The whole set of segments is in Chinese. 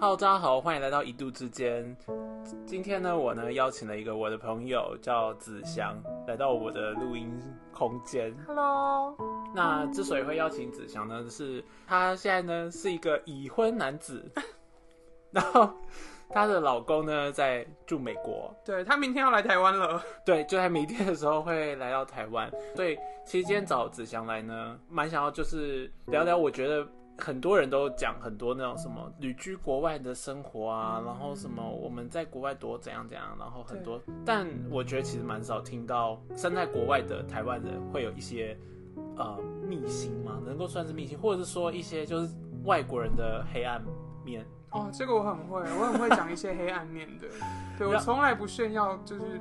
Hello，大家好，欢迎来到一度之间。今天呢，我呢邀请了一个我的朋友叫子祥来到我的录音空间。Hello，那之所以会邀请子祥呢，是他现在呢是一个已婚男子，然后她的老公呢在住美国，对他明天要来台湾了，对，就在明天的时候会来到台湾。所以其实今天找子祥来呢，蛮想要就是聊聊，我觉得。很多人都讲很多那种什么旅居国外的生活啊，然后什么我们在国外多怎样怎样，然后很多，但我觉得其实蛮少听到身在国外的台湾人会有一些呃秘辛吗？能够算是秘辛，或者是说一些就是外国人的黑暗面。哦，这个我很会，我很会讲一些黑暗面的。对我从来不炫耀，就是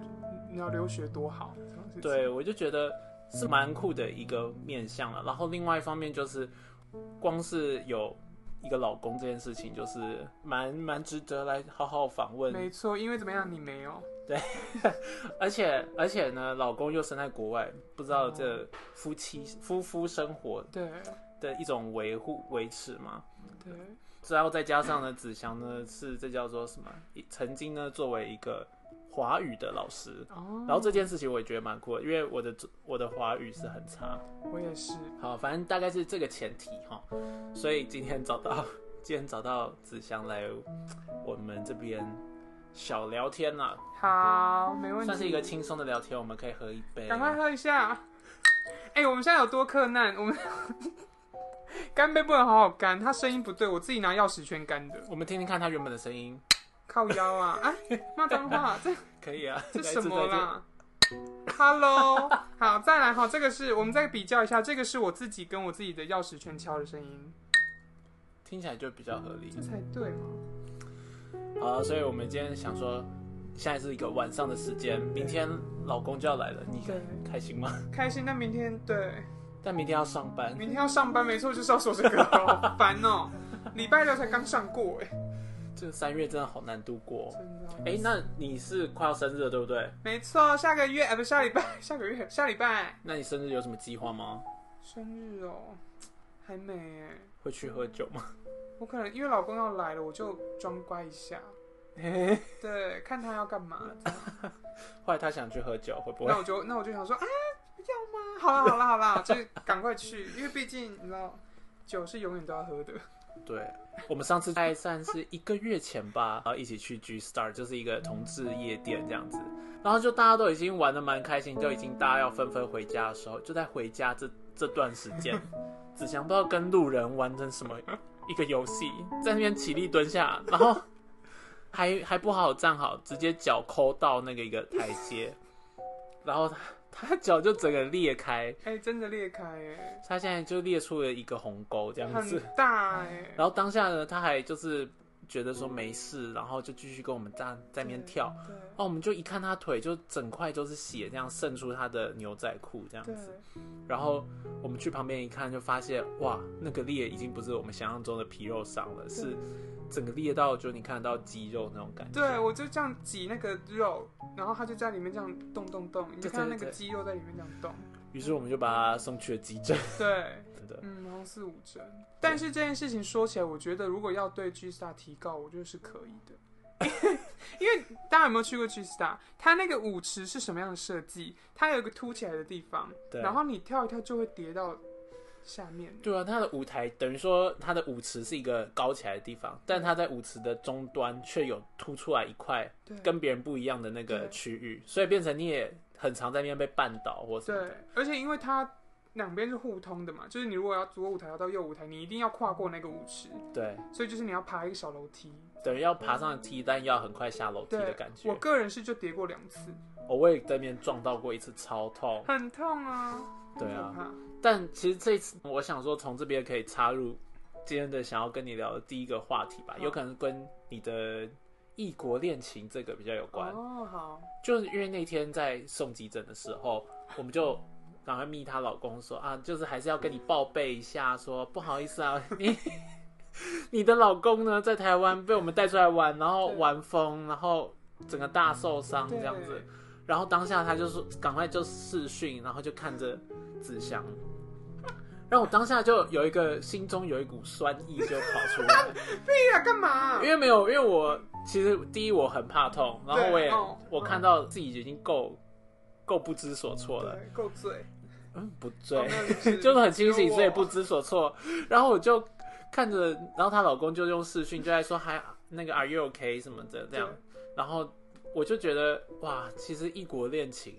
你要留学多好。对，我就觉得是蛮酷的一个面向了。然后另外一方面就是。光是有一个老公这件事情，就是蛮蛮值得来好好访问。没错，因为怎么样，你没有。对，而且而且呢，老公又生在国外，不知道这夫妻夫妇生活对的一种维护维持嘛。对。然后再加上呢，子祥呢是这叫做什么？曾经呢作为一个。华语的老师，哦、然后这件事情我也觉得蛮酷的，因为我的我的华语是很差，我也是。好，反正大概是这个前提哈，所以今天找到 今天找到子祥来我们这边小聊天啦。好，没问题，算是一个轻松的聊天，我们可以喝一杯，赶快喝一下。哎、欸，我们现在有多困难，我们 干杯不能好好干，他声音不对，我自己拿钥匙圈干的。我们听听看他原本的声音。靠腰啊！哎，骂脏话，这 可以啊？这什么啦？Hello，好，再来哈，这个是我们再比较一下，这个是我自己跟我自己的钥匙圈敲的声音，听起来就比较合理，这才对嘛？好，所以我们今天想说，现在是一个晚上的时间，明天老公就要来了，你开心吗？开心，但明天对，但明天要上班，明天要上班，没错，就是要说这个，好烦哦，礼拜六才刚上过，哎。这个三月真的好难度过，真的。哎、欸，那你是快要生日了，对不对？没错，下个月，不，下礼拜，下个月，下礼拜。那你生日有什么计划吗？生日哦，还没哎。会去喝酒吗？我可能因为老公要来了，我就装乖一下。对，看他要干嘛。后来他想去喝酒，会不会？那我就那我就想说，啊，不要吗？好了好了好了，就是赶快去，因为毕竟你知道，酒是永远都要喝的。对，我们上次在算是一个月前吧，然后一起去 G Star，就是一个同志夜店这样子，然后就大家都已经玩的蛮开心，就已经大家要纷纷回家的时候，就在回家这这段时间，子祥不知道跟路人玩成什么一个游戏，在那边起立蹲下，然后还还不好好站好，直接脚抠到那个一个台阶，然后他。他脚就整个裂开，哎、欸，真的裂开哎！他现在就裂出了一个鸿沟，这样子很大哎。然后当下呢，他还就是觉得说没事，然后就继续跟我们在在那边跳。对。哦，我们就一看他腿就整块都是血，这样渗出他的牛仔裤这样子。然后我们去旁边一看，就发现哇，那个裂已经不是我们想象中的皮肉伤了，是。整个裂到就你看得到肌肉那种感觉，对我就这样挤那个肉，然后他就在里面这样动动动，你就看到那个肌肉在里面这样动。于是我们就把他送去了急诊。对，真的，嗯，好像四五针。但是这件事情说起来，我觉得如果要对 G Star 提告，我觉得是可以的。因为大家有没有去过 G Star？它那个舞池是什么样的设计？它有一个凸起来的地方，然后你跳一跳就会跌到。下面对啊，它的舞台等于说它的舞池是一个高起来的地方，但它在舞池的终端却有凸出来一块跟别人不一样的那个区域，所以变成你也很常在那边被绊倒或什么对，而且因为它两边是互通的嘛，就是你如果要左舞台要到右舞台，你一定要跨过那个舞池，对，所以就是你要爬一个小楼梯，等于要爬上梯，但要很快下楼梯的感觉。我个人是就跌过两次，我也在那边撞到过一次，超痛，很痛啊，对啊。但其实这次我想说，从这边可以插入今天的想要跟你聊的第一个话题吧，有可能跟你的异国恋情这个比较有关。哦，好，就是因为那天在送急诊的时候，我们就赶快密她老公说啊，就是还是要跟你报备一下，说不好意思啊，你 你的老公呢在台湾被我们带出来玩，然后玩疯，然后整个大受伤这样子。然后当下他就说赶快就视讯，然后就看着子祥。然后我当下就有一个心中有一股酸意就跑出来，干嘛？因为没有，因为我其实第一我很怕痛，然后我也、哦我看到自己已经够够不知所措了，对，够醉，嗯，不哦对，没有是 就是很清醒，所以不知所措。然后我就看着，然后她老公就用视讯就在说还那个 Are you OK 什么的这样，然后我就觉得哇，其实异国恋情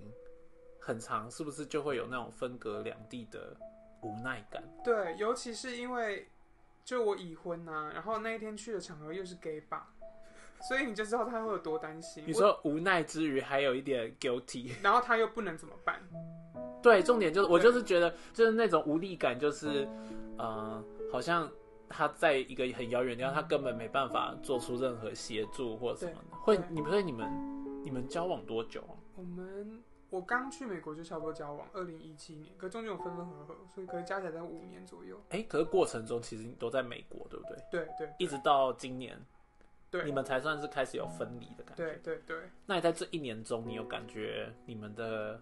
很长，是不是就会有那种分隔两地的无奈感？对，尤其是因为就我已婚呐、然后那一天去的场合又是 gay 吧，所以你就知道他会有多担心。你说无奈之余，还有一点 guilty。然后他又不能怎么办？对，重点就是我就是觉得就是那种无力感，就是呃，好像他在一个很遥远的地方，他根本没办法做出任何协助或什么的。会，你们所以你们你们交往多久啊？我们我刚去美国就差不多交往，二零一七年，可中间有分分合合，所以可能加起来在五年左右。哎、可是过程中其实你都在美国，对不对？对对一直到今年，对你们才算是开始有分离的感觉。对对对，那你在这一年中，你有感觉你们的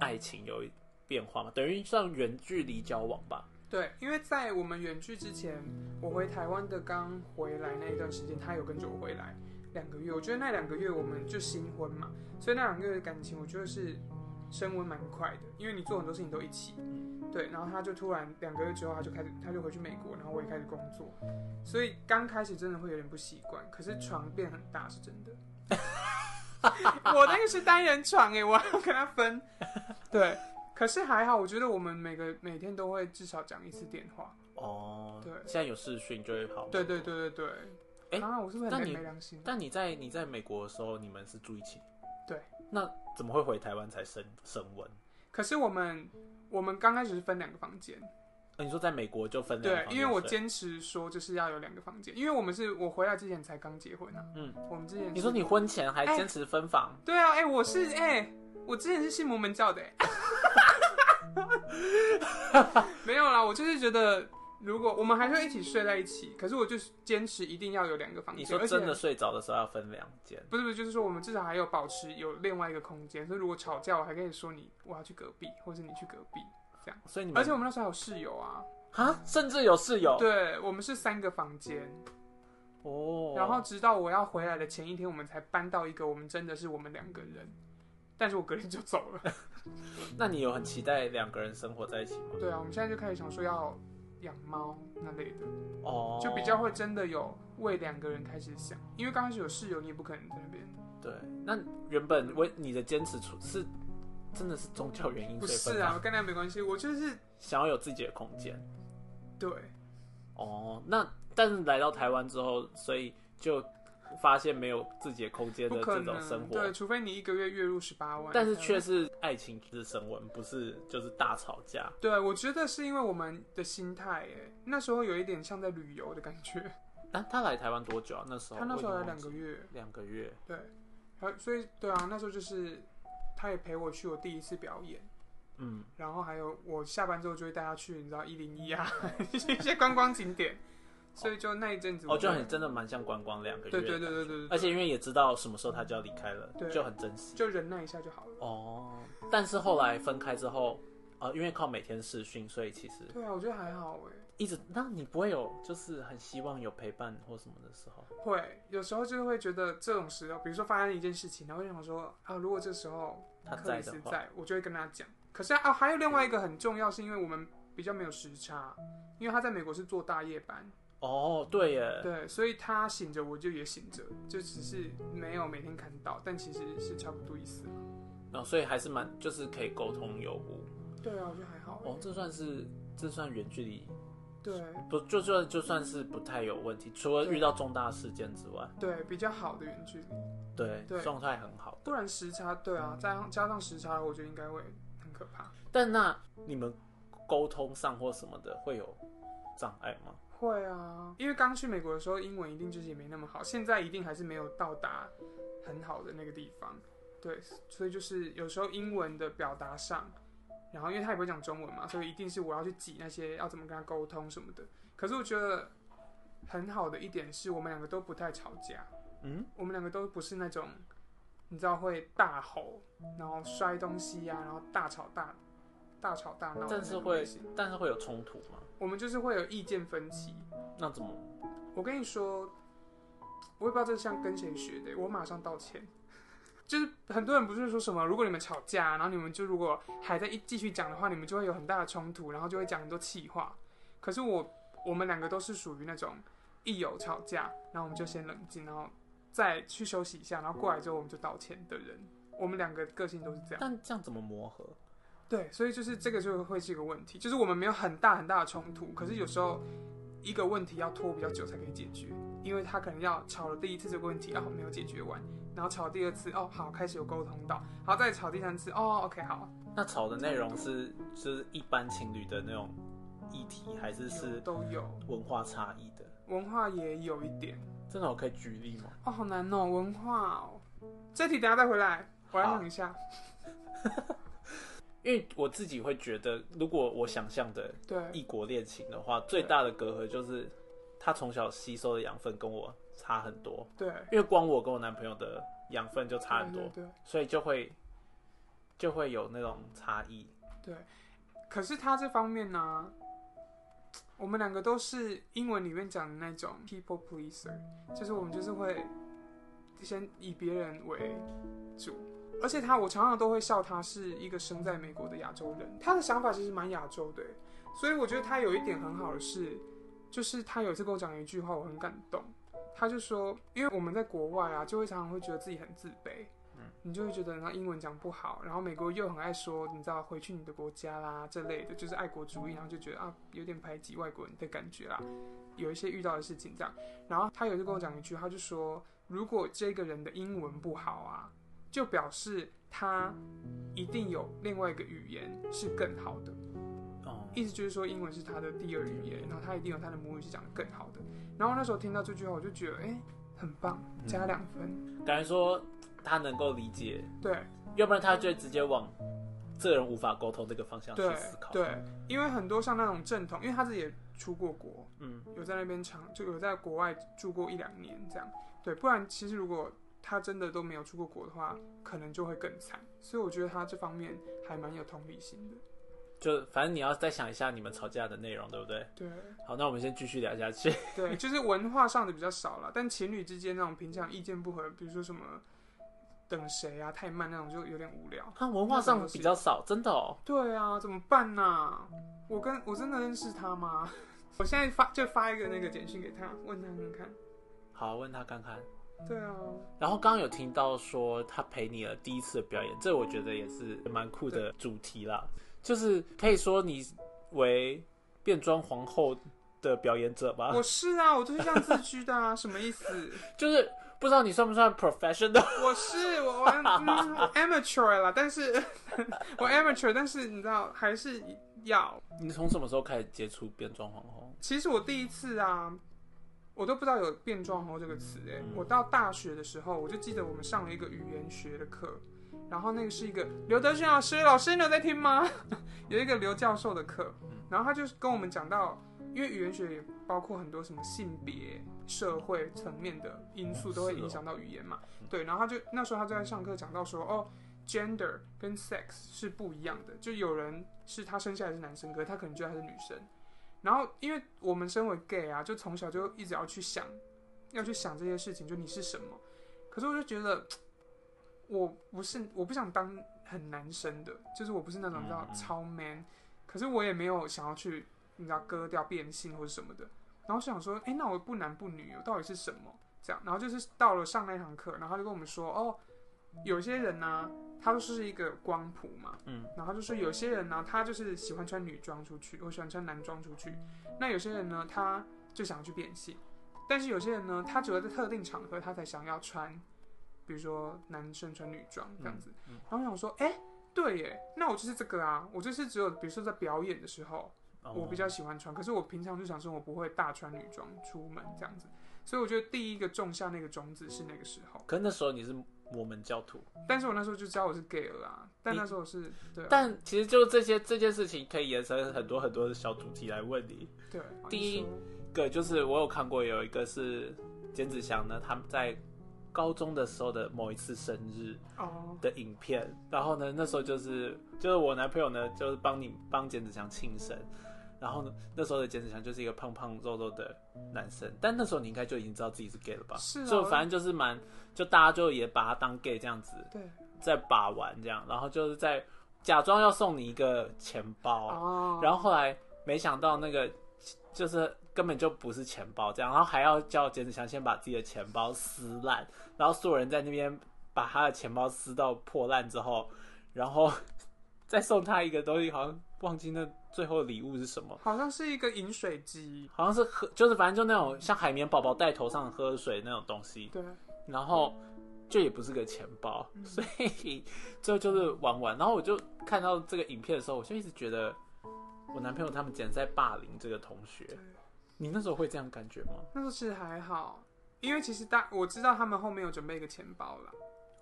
爱情有变化吗？等于算远距离交往吧？对，因为在我们远距之前，我回台湾的刚回来那一段时间，他有跟着我回来两个月。我觉得那两个月我们就新婚嘛，所以那两个月的感情，我觉得是升温蛮快的，因为你做很多事情都一起。对，然后他就突然两个月之后，他就开始，他就回去美国，然后我也开始工作，所以刚开始真的会有点不习惯。可是床变很大是真的，我那个是单人床哎，我还要跟他分。对，可是还好，我觉得我们每个每天都会至少讲一次电话。哦，对现在有视讯就会好。对对对对对。哎啊，我是不是很没良心？但你在你在美国的时候，你们是住一起？对。那怎么会回台湾才升升温？可是我们我们刚开始是分两个房间，呃你说在美国就分两个对，房间因为我睡坚持说就是要有两个房间，因为我们是我回来之前才刚结婚啊。嗯，我们之前你说你婚前还哎坚持分房，对啊，哎、我是哎、我之前是信摩门教的、哎。没有啦，我就是觉得如果我们还是会一起睡在一起，可是我就是坚持一定要有两个房间，你说真的睡着的时候要分两间，不是不是，就是说我们至少还有保持有另外一个空间，所以如果吵架，我还可以说你我要去隔壁，或者你去隔壁这样，所以你们而且我们那时候还有室友啊，啊，甚至有室友？对我们是三个房间，哦，然后直到我要回来的前一天，我们才搬到一个我们真的是我们两个人，但是我隔天就走了。那你有很期待两个人生活在一起吗？对啊，我们现在就开始想说要养猫那类的，哦，就比较会真的有为两个人开始想，因为刚开始有室友，你也不可能在那边。对。那原本为你的坚持出是真的是宗教原因，不是啊，房，跟那没关系，我就是想要有自己的空间。对。哦，那但是来到台湾之后，所以就发现没有自己的空间的这种生，活，对，除非你一个月月入十八万，但是却是爱情之升温，不是就是大吵架。对，我觉得是因为我们的心态，哎，那时候有一点像在旅游的感觉。啊，他来台湾多久啊？那时候他那时候来两个月，两个月，对，所以对啊，那时候就是他也陪我去我第一次表演，嗯，然后还有我下班之后就会带他去，你知道一零一啊 一些观光景点，所以就那一阵子我哦，就很真的蛮像观光两个月，对对对对对对，而且因为也知道什么时候他就要离开了，对就很珍惜。就忍耐一下就好了。哦，但是后来分开之后，呃，因为靠每天视讯，所以其实对啊，我觉得还好哎，一直，那你不会有就是很希望有陪伴或什么的时候？会有时候就是会觉得这种时候，比如说发生一件事情，然后就想说啊，如果这时候他克在的话，在，我就会跟他讲。可是啊，还有另外一个很重要，是因为我们比较没有时差，因为他在美国是做大夜班，哦，对耶，对，所以他醒着我就也醒着，就只是没有每天看到，但其实是差不多意思。然后所以还是蛮就是可以沟通有无。对啊，我觉得还好欸。哦，这算是这算远距离，对不就算就算是不太有问题，除了遇到重大事件之外，对，比较好的远距离，对对状态很好。不然时差，对啊，加上加上时差，我觉得应该会很可怕。但那你们沟通上或什么的会有障碍吗？会啊，因为刚去美国的时候，英文一定就是也没那么好，现在一定还是没有到达很好的那个地方。对，所以就是有时候英文的表达上，然后因为他也不会讲中文嘛，所以一定是我要去挤那些要怎么跟他沟通什么的。可是我觉得很好的一点是我们两个都不太吵架，嗯，我们两个都不是那种你知道会大吼，然后摔东西啊，然后大吵大大吵大闹但是会但是会有冲突吗？我们就是会有意见分歧。那怎么？我跟你说，我也不知道这像跟谁学的，我马上道歉。就是很多人不是说什么，如果你们吵架，然后你们就如果还在一继续讲的话，你们就会有很大的冲突，然后就会讲很多气话。可是我我们两个都是属于那种一有吵架，然后我们就先冷静，然后再去休息一下，然后过来之后我们就道歉的人。我们两个个性都是这样。但这样怎么磨合？对，所以就是这个就会是一个问题，就是我们没有很大很大的冲突，可是有时候一个问题要拖比较久才可以解决，因为他可能要吵了第一次这个问题，哦没有解决完，然后吵第二次，哦好开始有沟通到，好再吵第三次，哦 OK 好，那吵的内容是就是一般情侣的那种议题，还是是都有，文化差异的？文化也有一点，真的我可以举例吗？哦好难哦，文化哦，这题等下再回来，我来好想一下，因为我自己会觉得，如果我想象的对。异国恋情的话，最大的隔阂就是他从小吸收的养分跟我差很多，对，因为光我跟我男朋友的养分就差很多，对对所以就会就会有那种差异。对，可是他这方面呢，我们两个都是英文里面讲的那种 people pleaser，就是我们就是会先以别人为主，而且他我常常都会笑他是一个生在美国的亚洲人，他的想法其实蛮亚洲的欸，所以我觉得他有一点很好的是，就是他有一次跟我讲一句话，我很感动。他就说，因为我们在国外啊，就会常常会觉得自己很自卑，嗯。你就会觉得然后英文讲不好，然后美国又很爱说，你知道回去你的国家啦这类的，就是爱国主义，然后就觉得啊有点排挤外国人的感觉啦，有一些遇到的事情这样。然后他有一次跟我讲一句，他就说，如果这个人的英文不好啊，就表示他一定有另外一个语言是更好的。哦，意思就是说英文是他的第二语言，然后他一定有他的母语是讲的更好的。然后那时候听到这句话，我就觉得，哎、很棒，加两分。感觉说他能够理解，对要不然他就会直接往这个人无法沟通这个方向去思考。对，因为很多像那种正统，因为他自己也出过国，嗯，有在那边长，就有在国外住过一两年这样。对，不然其实如果他真的都没有出过国的话，可能就会更惨。所以我觉得他这方面还蛮有同理心的。就反正你要再想一下你们吵架的内容，对不对？对好，那我们先继续聊下去。对，就是文化上的比较少了，但情侣之间那种平常意见不合，比如说什么等谁啊太慢那种，就有点无聊。他文化上比较少，真的哦。对啊，怎么办呢、我跟我真的认识他吗？我现在发就发一个那个简讯给他，问他看看。好，问他看看。对啊，然后刚刚有听到说他陪你了第一次的表演，这我觉得也是蛮酷的主题啦。就是可以说你为变装皇后的表演者吧，我是啊，我就是这样自居的啊，什么意思？就是不知道你算不算 professional。我是我我、嗯、amateur 啦，但是 我 amateur，但是你知道还是要。你从什么时候开始接触变装皇后？其实我第一次啊，我都不知道有变装皇后这个词哎、我到大学的时候，我就记得我们上了一个语言学的课，然后那个是一个刘德勋老师，老师你有在听吗？有一个刘教授的课，然后他就是跟我们讲到，因为语言学也包括很多什么性别、社会层面的因素都会影响到语言嘛，对，然后他就那时候他就在上课讲到说，哦，gender 跟 sex 是不一样的，就有人是他生下来是男生，可是他可能觉得他是女生。然后，因为我们身为 gay 啊，就从小就一直要去想，要去想这些事情，就你是什么。可是我就觉得，我不是，我不想当很男生的，就是我不是那种嗯叫超 man，可是我也没有想要去，你知道割掉变性或者什么的。然后就想说，哎，那我不男不女，我到底是什么？这样，然后就是到了上那堂课，然后他就跟我们说，哦，有些人呢、他就是一个光谱嘛，嗯，然后就是有些人呢，他就是喜欢穿女装出去，我喜欢穿男装出去。那有些人呢，他就想要去变性，但是有些人呢，他只有在特定场合他才想要穿，比如说男生穿女装这样子。嗯然后我想说，哎、对耶，那我就是这个啊，我就是只有比如说在表演的时候，哦我比较喜欢穿，可是我平常日常生活不会大穿女装出门这样子。所以我觉得第一个种下那个种子是那个时候，可是那时候你是摩门教徒，但是我那时候就知道我是 gay 了啦，但那时候是对啊，但其实就这些这件事情可以延伸很多很多的小主题来问你。对，第一个就是我有看过有一个是简子祥呢，他们在高中的时候的某一次生日哦，的影片，然后呢，那时候就是就是我男朋友呢，就是帮你帮简子祥庆生，然后呢，那时候的简子强就是一个胖胖肉肉的男生，但那时候你应该就已经知道自己是 gay 了吧？是啊。就反正就是蛮，就大家就也把他当 gay 这样子对，在把玩这样，然后就是在假装要送你一个钱包，哦，然后后来没想到那个就是根本就不是钱包这样，然后还要叫简子强先把自己的钱包撕烂，然后所有人在那边把他的钱包撕到破烂之后，然后 再送他一个东西，好像忘记那最后的礼物是什么，好像是一个饮水机，好像是喝，就是反正就那种像海绵宝宝戴头上喝水那种东西，对，然后就也不是个钱包，所以最后就是玩玩。然后我就看到这个影片的时候，我就一直觉得我男朋友他们简直在霸凌这个同学。你那时候会这样感觉吗？那时候其实还好，因为其实大我知道他们后面有准备一个钱包啦，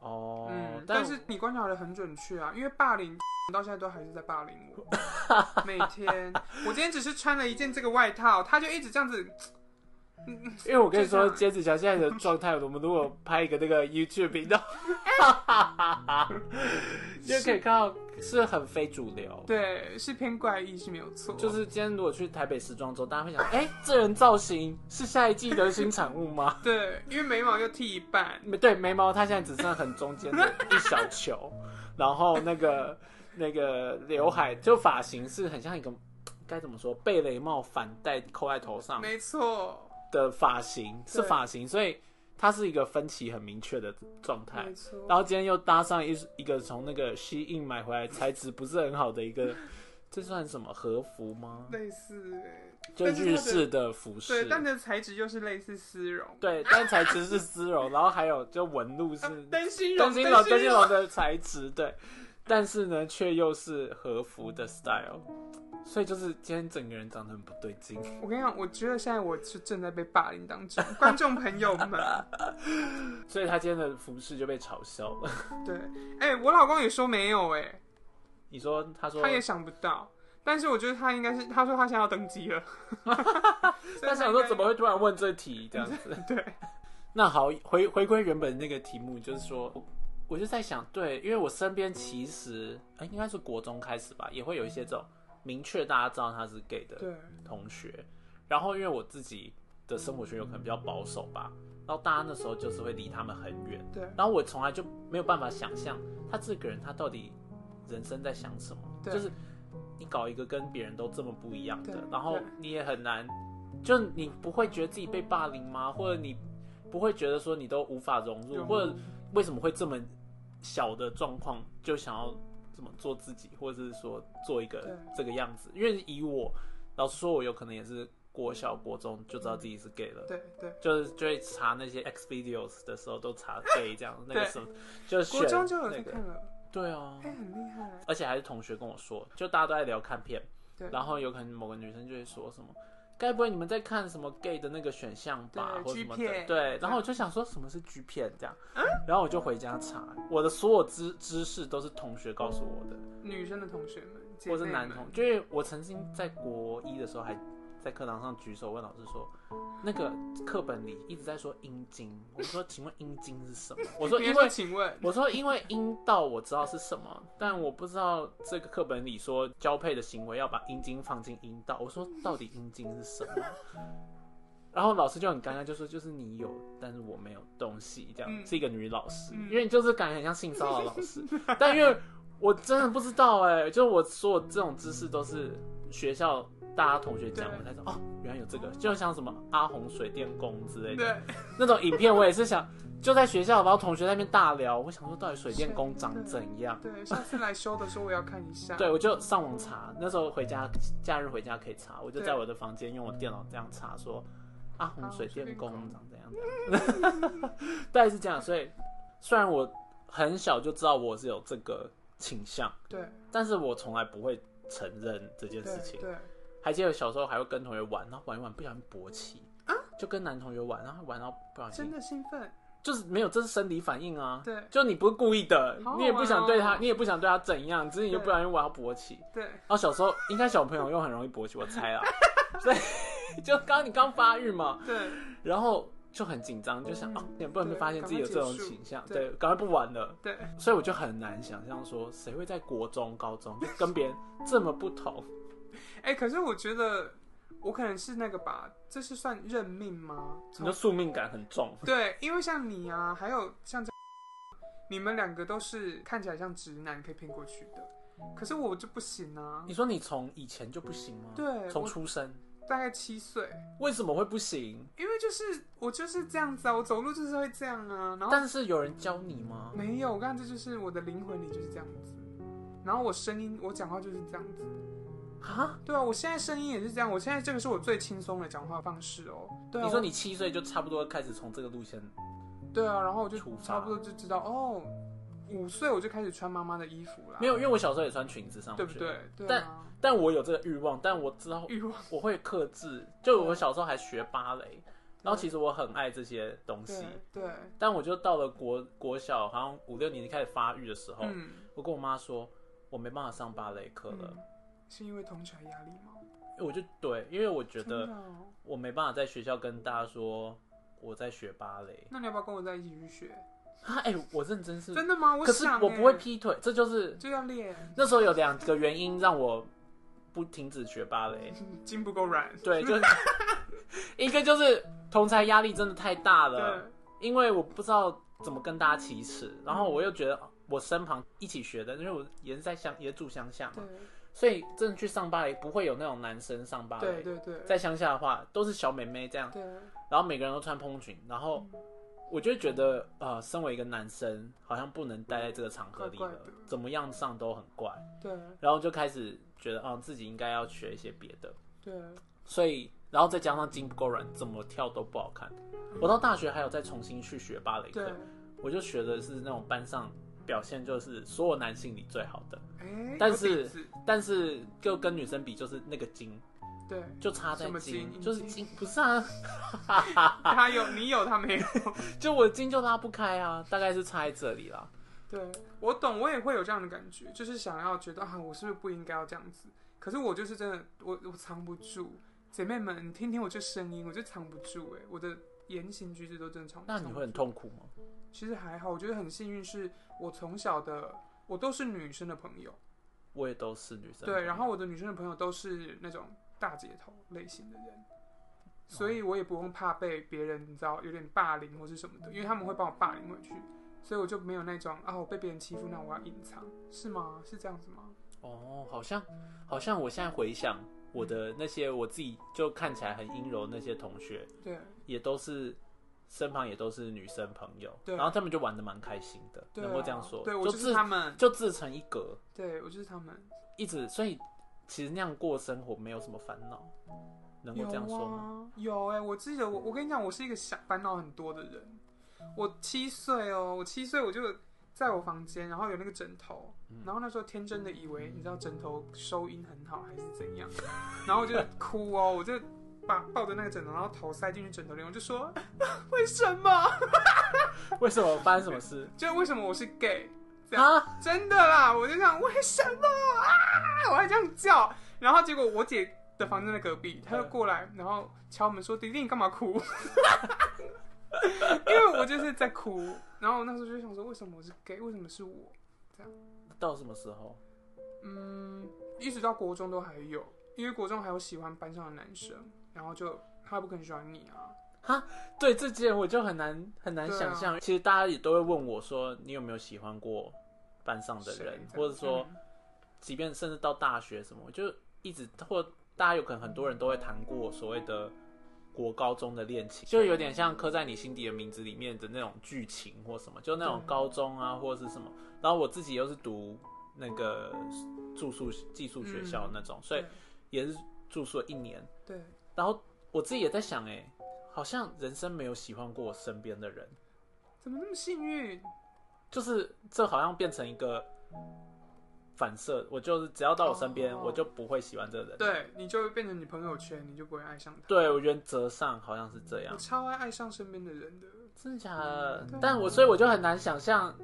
哦，嗯，但但是你观察的很准确啊，因为霸凌到现在都还是在霸凌我，每天，我今天只是穿了一件这个外套，他就一直这样子，因为我跟你说，就这样。菅子乔现在的状态，我们如果拍一个那个 YouTube 频道，就可以看到是很非主流。对，是偏怪异是没有错，就是今天如果去台北时装周，大家会想，哎、这人造型是下一季的新产物吗？对，因为眉毛又剃一半，没对，眉毛它现在只剩很中间的一小球，然后那个那个刘海就发型是很像一个该怎么说贝雷帽反戴扣在头上。没错，的发型是对发型，所以它是一个分歧很明确的状态。然后今天又搭上一一个从那个西印买回来材质不是很好的一个，这算什么和服吗？类似欸，就日式的服饰。对，，但的材质又是类似丝绒，对，但材质是丝绒，然后还有就纹路是啊灯芯绒，灯芯绒、灯芯绒。绒的材质，对，但是呢，却又是和服的 style，所以就是今天整个人长得很不对劲。我跟你讲，我觉得现在我是正在被霸凌当中，观众朋友们，所以他今天的服饰就被嘲笑了。对，哎、我老公也说没有、哎，你说，他说他也想不到，但是我觉得他应该是，他说他现在要登机了，所以他想说怎么会突然问这题这样子？对，那好，回回归原本那个题目，就是说，我就在想，对，因为我身边其实，哎、应该是国中开始吧，也会有一些这种明确大家知道他是 gay 的，同学。然后因为我自己的生活圈有可能比较保守吧，然后大家那时候就是会离他们很远。对，然后我从来就没有办法想象他这个人他到底人生在想什么，对就是你搞一个跟别人都这么不一样的，然后你也很难，就你不会觉得自己被霸凌吗？或者你不会觉得说你都无法，融入或者为什么会这么小的状况就想要怎么做自己，或者是说做一个这个样子？因为以我老实说，我有可能也是国小国中就知道自己是 gay 了。对对，就是就会查那些 X videos 的时候都查 gay 这样，那个对。什么，就是选国中就有那个。在看了，对啊。哎、，很厉害，而且还是同学跟我说，就大家都在聊看片，对，然后有可能某个女生就会说什么，该不会你们在看什么 gay 的那个选项吧，或什么的？对，然后我就想说什么是 G 片这样，嗯然后我就回家查，我的所有知知识都是同学告诉我的，女生的同学们，姐或是男同，就是我曾经在国一的时候还。在课堂上举手问老师说，那个课本里一直在说阴茎，我说请问阴茎是什么？我说因为请问，我说因为阴道我知道是什么，但我不知道这个课本里说交配的行为要把阴茎放进阴道。我说到底阴茎是什么？然后老师就很尴尬，就说就是你有，但是我没有东西，这样、嗯是一个女老师，嗯因为就是感觉很像性骚扰老师，但因为我真的不知道哎、就是我所有这种知识都是学校大家同学讲，我才知道哦，原来有这个，就像什么阿红水电工之类的，对，那种影片，我也是想就在学校，然后同学在那边大聊，我想说到底水电工长怎样？对，下次来修的时候我要看一下，对，我就上网查，那时候回家假日回家可以查，我就在我的房间用我电脑这样查说阿红水电工长怎样 大概是这样。所以虽然我很小就知道我是有这个倾向，对但是我从来不会承认这件事情。对对，还记得小时候还会跟同学玩，然后玩一玩不小心勃起啊，就跟男同学玩，然后玩到不小心真的兴奋，就是没有，这是生理反应啊。对就你不是故意的好好，玩哦你也不想对他，你也不想对他怎样，只是你就不小心玩到勃起。对然后小时候应该小朋友又很容易勃起，我猜啊。所以就刚你刚发育嘛，对然后就很紧张，就想嗯哦，也不能被发现自己有这种倾向，对对，赶快不玩了。对，所以我就很难想象说，谁会在国中、高中就跟别人这么不同？哎、可是我觉得我可能是那个吧，这是算认命吗？你的宿命感很重。对，因为像你啊，还有像这，你们两个都是看起来像直男可以骗过去的，可是我就不行啊。你说你从以前就不行吗？对从我出生大概七岁，为什么会不行？因为就是我就是这样子啊，我走路就是会这样啊，然后但是有人教你吗？没有，我刚刚这就是我的灵魂里就是这样子，然后我声音我讲话就是这样子，啊？对啊，我现在声音也是这样，我现在这个是我最轻松的讲话方式哦。对啊，你说你七岁就差不多开始从这个路线，对啊，然后我就差不多就知道哦，五岁我就开始穿妈妈的衣服了，没有？因为我小时候也穿裙子上学，对不？对？对啊，但我有这个欲望，但我知道欲望我会克制。就我小时候还学芭蕾，然后其实我很爱这些东西对，对，但我就到了国国小，好像五六年级开始发育的时候，嗯，我跟我妈说，我没办法上芭蕾课了。嗯是因为同学压力吗？我就对，因为我觉得我没办法在学校跟大家说我在学芭蕾。那你要不要跟我在一起去学？啊，哎、我认真是，真的吗？我可是想欸我不会劈腿，这就是就要练，那时候有两个原因让我不停止学芭蕾。筋不够软。对，就是 一个就是同才压力真的太大了，对，因为我不知道怎么跟大家启齿，然后我又觉得我身旁一起学的，因为我也是在乡，也是住乡下嘛，对，所以真的去上芭蕾不会有那种男生上芭蕾。对对对，在乡下的话，都是小妹妹这样，对，然后每个人都穿蓬裙，然后我就觉得，呃，身为一个男生，好像不能待在这个场合里了，怎么样上都很怪，对。然后就开始觉得，哦、自己应该要学一些别的，对，所以，然后再加上筋不够软，怎么跳都不好看。我到大学还有再重新去学芭蕾课，，我就学的是那种班上表现就是所有男性里最好的，哎，但是但是就跟女生比，就是那个筋对，就差在什么筋，就是阴筋不是啊，他有你有他没有，就我的筋就拉不开啊，大概是差在这里啦。对我懂，我也会有这样的感觉，就是想要觉得啊，我是不是不应该要这样子？可是我就是真的，我我藏不住。姐妹们，你听听我这声音，我就藏不住哎、我的言行举止都真的藏不住。那你会很痛苦吗？其实还好，我觉得很幸运，是我从小的我都是女生的朋友，我也都是女生。对，然后我的女生的朋友都是那种大姐头类型的人，所以我也不用怕被别人你知道有点霸凌或是什么的，因为他们会帮我霸凌回去，所以我就没有那种啊我被别人欺负，那我要隐藏，是吗？是这样子吗？哦，好像好像我现在回想我的那些我自己就看起来很阴柔那些同学，对也都是身旁也都是女生朋友，对然后他们就玩的蛮开心的，对啊，能够这样说，对我就是自他们，就自成一格，对我就是他们，一直所以其实那样过生活没有什么烦恼，能够这样说吗？吗？有哎、我记得我我跟你讲，我是一个想烦恼很多的人。我七岁哦，我七岁我就在我房间，然后有那个枕头，嗯然后那时候天真的以为你知道枕头收音很好还是怎样，然后我就哭哦，我就把抱着那个枕头，然后头塞进去枕头里，我就说为什么？为什么发生什么事就为什么我是 gay？这样啊？真的啦，我就想为什么啊？我还这样叫，然后结果我姐的房间在隔壁，她就过来，然后敲门说：“弟弟，你干嘛哭？” 因为我就是在哭，然后我那时候就想说，为什么我是 gay？为什么是我？到什么时候？嗯，一直到国中都还有，因为国中还有喜欢班上的男生，然后就他不可能喜欢你啊。哈？对这件我就很难很难想象。其实大家也都会问我说，你有没有喜欢过班上的人，或者说，嗯。即便甚至到大学什么，我就一直或大家有可能很多人都会谈过所谓的国高中的恋情，就有点像刻在你心底的名字里面的那种剧情或什么，就那种高中啊或者是什么。然后我自己又是读那个住宿寄宿学校那种，所以也是住宿了一年。对，然后我自己也在想，哎，好像人生没有喜欢过我身边的人，怎么那么幸运？就是这好像变成一个反射，我就是只要到我身边，哦我就不会喜欢这个人。对，你就会变成你朋友圈，你就不会爱上他。对，我原则上好像是这样我，超爱爱上身边的人的。真的假的？但我所以我就很难想象，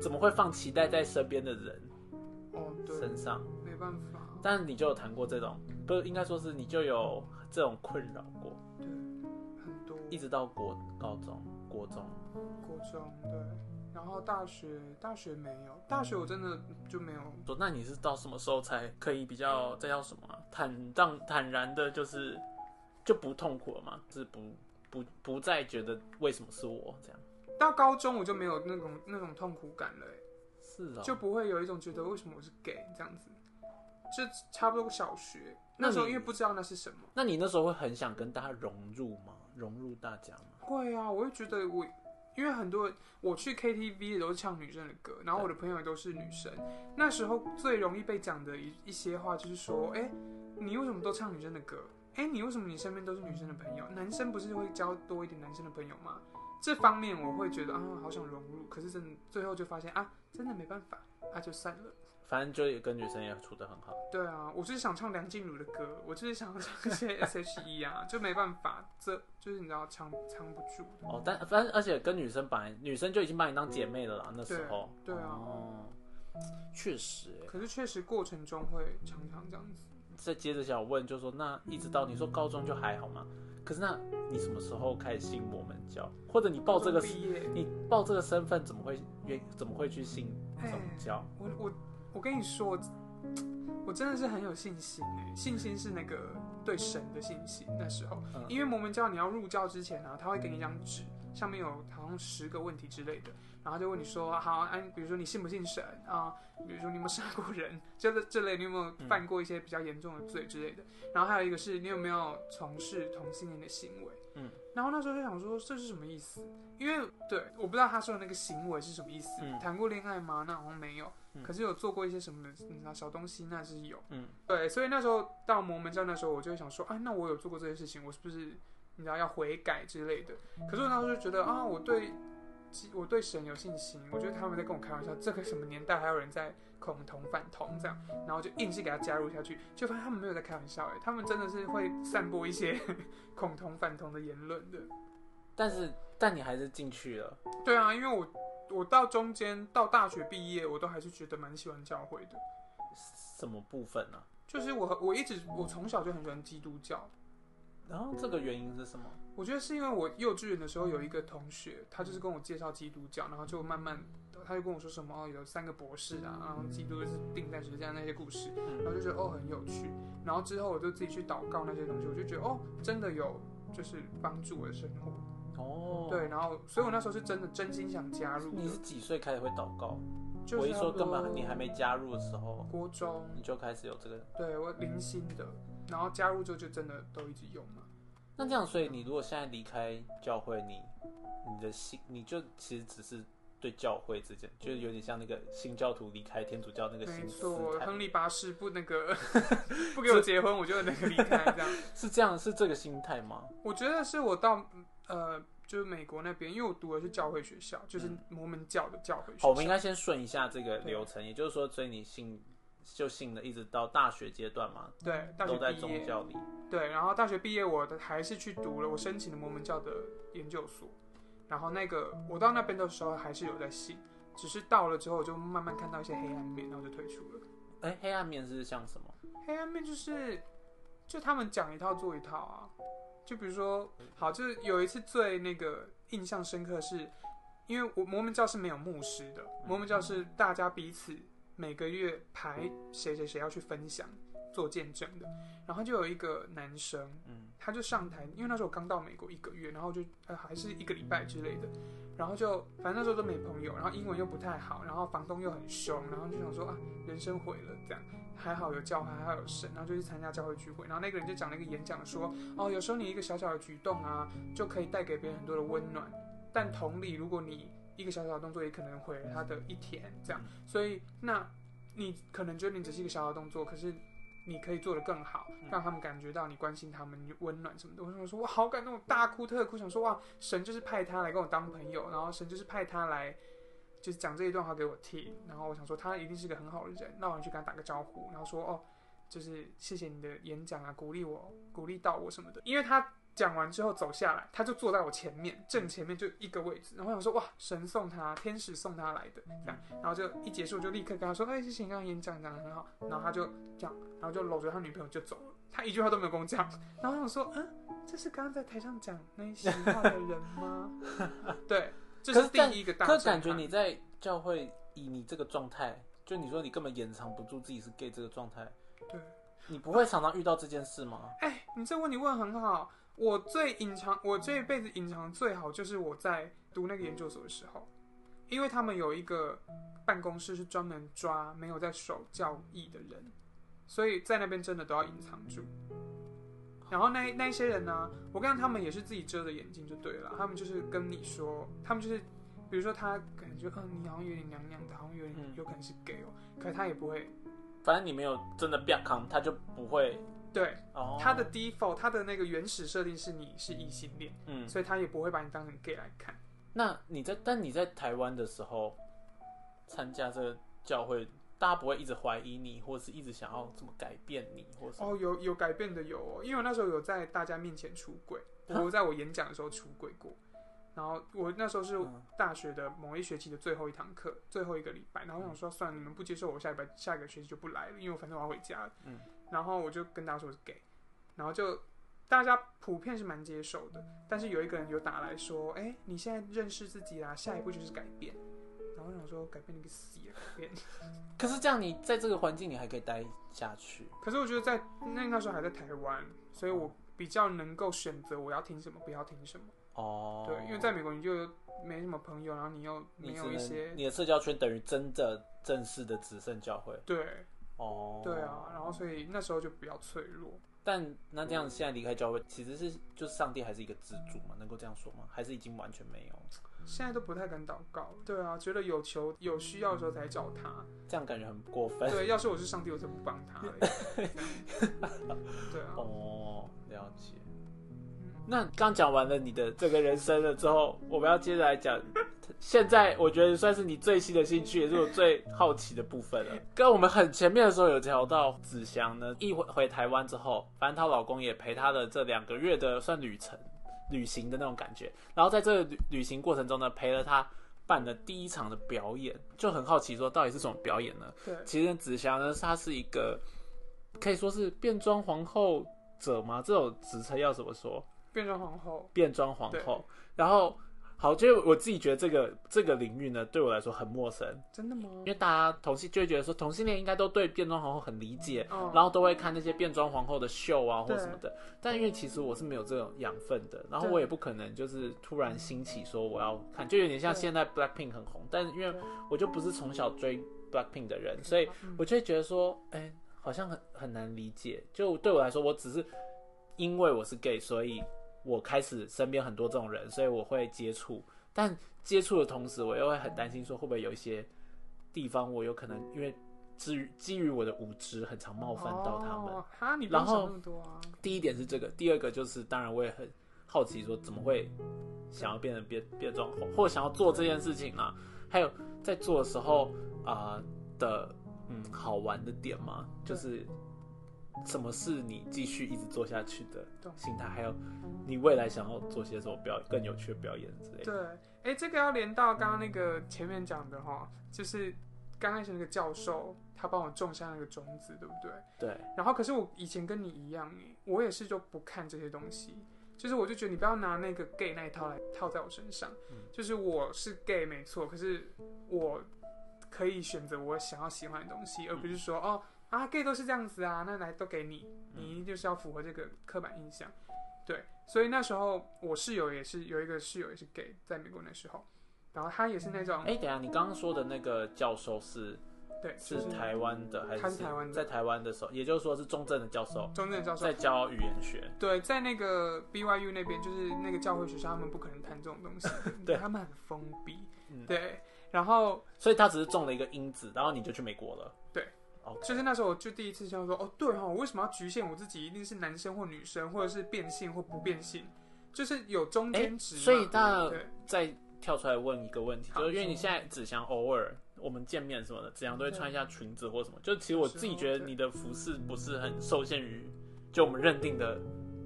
怎么会放期待在身边的人身上。没办法，但你就有谈过这种，不应该说是你就有这种困扰过。对，很多一直到国高中、国中。国中对，然后大学大学没有，大学我真的就没有。说那你是到什么时候才可以比较这叫什么啊、坦荡坦然的，就是就不痛苦了吗？是不不不再觉得为什么是我这样？到高中我就没有那种那种痛苦感了、欸是哦，就不会有一种觉得为什么我是 gay 这样子。就差不多小学那那时候，因为不知道那是什么。那你那时候会很想跟大家融入吗？融入大家吗？会啊，我会觉得我，因为很多我去 KTV 都是唱女生的歌，然后我的朋友也都是女生。那时候最容易被讲的一一些话就是说，哎、你为什么都唱女生的歌？哎、你为什么你身边都是女生的朋友？男生不是会交多一点男生的朋友吗？这方面我会觉得啊，好想融入，可是真的最后就发现啊，真的没办法，啊就散了。反正就也跟女生也处得很好。对啊，我就是想唱梁静茹的歌，我就是想唱一些 S.H.E 啊，就没办法，这就是你知道藏藏不住的。哦，但反正而且跟女生本来女生就已经把你当姐妹了啦，那时候。对对啊哦，确实欸。可是确实过程中会常常这样子。再接着想问，就说那一直到你说高中就还好吗？可是那你什么时候开始信我们教？或者你报这个你报这个身份怎么会愿怎么会去信这种教？我我我跟你说，我真的是很有信心哎，信心是那个对神的信心。那时候，嗯因为摩门教你要入教之前啊，他会给你一张纸，上面有好像十个问题之类的，然后就问你说，好，啊，比如说你信不信神啊？比如说你有没有杀过人，这类这类，你有没有犯过一些比较严重的罪之类的？然后还有一个是你有没有从事同性恋的行为？嗯，然后那时候就想说这是什么意思？因为对我不知道他说的那个行为是什么意思。嗯谈过恋爱吗？那好像没有。嗯可是有做过一些什么的，你知道小东西那是有。嗯，对，所以那时候到摩门教那时候，我就会想说，啊，那我有做过这些事情，我是不是你知道要悔改之类的？可是我那时候就觉得啊，我对我对神有信心，我觉得他们在跟我开玩笑，这个什么年代还有人在恐同反同这样，然后就硬是给他加入下去，就发现他们没有在开玩笑，哎，他们真的是会散播一些 恐同反同的言论的。但是但你还是进去了。对啊，因为我我到中间到大学毕业，我都还是觉得蛮喜欢教会的。什么部分呢、就是我我一直我从小就很喜欢基督教，然后这个原因是什么？我觉得是因为我幼稚园的时候有一个同学，他就是跟我介绍基督教，然后就慢慢他就跟我说什么哦有三个博士啊，然后基督是定在十字架那些故事，然后就觉得哦很有趣，然后之后我就自己去祷告那些东西，我就觉得哦真的有就是帮助我的生活，哦，，对，然后所以我那时候是真的真心想加入，你是几岁开始会祷告？就是我一说根本你还没加入的时候，国中，你就开始有这个。对我零星的，然后加入之后就真的都一直用嘛。那这样，所以你如果现在离开教会，你你的心，你就其实只是对教会之间，就是有点像那个新教徒离开天主教那个没心思错，亨利八世不那个 不给我结婚，我就那个离开这样。是这样，是这个心态吗？我觉得是我到呃，就是美国那边，因为我读的是教会学校，就是嗯摩门教的教会学好，我们应。该先顺一下这个流程，也就是说，所以你信就信了，一直到大学阶段嘛，对，大学都在毕业，宗教里。对，然后大学毕业，我的还是去读了，我申请了摩门教的研究所。然后那个我到那边的时候还是有在信，只是到了之后我就慢慢看到一些黑暗面，然后就退出了。哎、黑暗面是像什么？黑暗面就是，就他们讲一套做一套啊。就比如说，好，就是有一次最那个印象深刻是，因为我摩门教是没有牧师的，摩门教是大家彼此每个月排谁谁谁要去分享做见证的。然后就有一个男生，嗯，他就上台，因为那时候我刚到美国一个月，然后就呃还是一个礼拜之类的，然后就反正那时候都没朋友，然后英文又不太好，然后房东又很凶，然后就想说啊人生毁了这样，还好有教会，还好有神，然后就去参加教会聚会，然后那个人就讲了一个演讲说哦有时候你一个小小的举动啊就可以带给别人很多的温暖，但同理如果你一个小小的动作也可能毁了他的一天这样，所以那你可能觉得你只是一个小小的动作，可是。你可以做得更好，让他们感觉到你关心他们、你温暖什么的。我想说，我，好感动，大哭特哭，想说哇，神就是派他来跟我当朋友，然后神就是派他来，就是讲这一段话给我听。然后我想说，他一定是个很好的人，那我去跟他打个招呼，然后说哦，就是谢谢你的演讲啊，鼓励我，鼓励到我什么的。因为他讲完之后走下来，他就坐在我前面，正前面就一个位置。然后我想说，哇，神送他，天使送他来的，这样。然后就一结束就立刻跟他说，哎，谢谢你刚刚演讲讲的很好。然后他就这样，然后就搂着他女朋友就走了。他一句话都没有跟我讲。然后我想说，嗯，这是刚刚在台上讲那些话的人吗？对，这是第一个大可。感觉你在教会以你这个状态，就你说你根本掩藏不住自己是 gay 这个状态，对，你不会常常遇到这件事吗？哎，你这问题问得很好。我最隐藏，我这一辈子隐藏最好就是我在读那个研究所的时候，因为他们有一个办公室是专门抓没有在守教义的人，所以在那边真的都要隐藏住。然后那那一些人呢，我看他们也是自己遮着眼睛就对了，他们就是跟你说，他们就是，比如说他感觉，嗯，你好像有点娘娘的，好像有点嗯有可能是 gay 哦，可是他也不会，反正你没有真的变康，他就不会对，哦。他的 default，他的那个原始设定是你是异性恋，嗯，所以他也不会把你当成 gay 来看。那你在但你在台湾的时候参加这个教会，大家不会一直怀疑你，或者是一直想要怎么改变你，或者是哦，有有改变的有哦，因为我那时候有在大家面前出轨，我在我演讲的时候出轨过。然后我那时候是嗯大学的某一学期的最后一堂课，最后一个礼拜，然后我想说，算了，你们不接受我，下礼拜下一个学期就不来了，因为我反正我要回家了。嗯，然后我就跟大家说我是 gay，然后就大家普遍是蛮接受的，但是有一个人有打来说，哎，你现在认识自己啦，下一步就是改变。然后我想说，改变你个死啊，改变。可是这样你在这个环境你还可以待下去。可是我觉得在那那时候还在台湾，所以我比较能够选择我要听什么，不要听什么。哦，对，因为在美国你就没什么朋友，然后你又没你有一些你的社交圈等于真的正式的只剩教会对哦。对啊，然后所以那时候就比较脆弱。但那这样现在离开教会，其实是就是上帝还是一个支柱嘛？能够这样说吗？还是已经完全没有？现在都不太敢祷告了，对啊，觉得有求有需要的时候才找他。这样感觉很过分。对，要是我是上帝，我就不帮他嘞。对啊，哦，了解。那刚讲完了你的这个人生了之后，我们要接着来讲，现在我觉得算是你最新的兴趣，也是我最好奇的部分了。跟我们很前面的时候有聊到，子祥呢一回回台湾之后，反正她老公也陪她的这两个月的算旅程、旅行的那种感觉。然后在这个旅旅行过程中呢，陪了她办了第一场的表演，就很好奇说到底是什么表演呢？对，其实子祥呢，她是一个可以说是变装皇后者吗？这种职称要怎么说？变装皇后，变装皇后。然后，好，就是我自己觉得这个这个领域呢，对我来说很陌生，真的吗因？为大家同性就会觉得说同性恋应该都对变装皇后很理解，嗯，然后都会看那些变装皇后的秀啊或什么的。但因为其实我是没有这种养分的，然后我也不可能就是突然兴起说我要看，就有点像现在 Blackpink 很红，但是因为我就不是从小追 Blackpink 的人，所以嗯我就会觉得说，哎、好像很很难理解。就对我来说，我只是因为我是 gay，所以我开始身边很多这种人，所以我会接触。但接触的同时，我又会很担心说，会不会有一些地方我有可能因为基于基于我的无知，很常冒犯到他们。哦哈，你不然后。第一点是这个，第二个就是，当然我也很好奇，说怎么会想要变成变变装皇，或想要做这件事情啊？还有在做的时候啊、呃的嗯好玩的点吗？就是什么是你继续一直做下去的心态？还有你未来想要做些什么表更有趣的表演之类的？对，哎，这个要连到刚刚那个前面讲的哈，就是刚开始那个教授他帮我种下那个种子，对不对？对，然后可是我以前跟你一样，哎，我也是就不看这些东西，就是我就觉得你不要拿那个 gay 那一套来套在我身上，嗯就是我是 gay 没错，可是我可以选择我想要喜欢的东西，而不是说哦啊 gay 都是这样子啊，那来都给你，嗯你就是要符合这个刻板印象，对，所以那时候我室友也是有一个室友也是 gay，在美国那时候，然后他也是那种哎、等一下你刚刚说的那个教授是对，是台湾的还是他是台湾的在台湾的时候，也就是说是中正的教授中正教授在教语言学。对，在那个 BYU 那边，就是那个教会学校，他们不可能谈这种东西，对他们很封闭。嗯对，然后所以他只是中了一个因子，然后你就去美国了。就是那时候我就第一次想说，哦，对哈、我为什么要局限我自己一定是男生或女生，或者是变性或不变性，就是有中间值嘛、所以那对再跳出来问一个问题，就是因为你现在只想偶尔我们见面什么的，只想都会穿一下裙子或什么，就其实我自己觉得你的服饰不是很受限于就我们认定的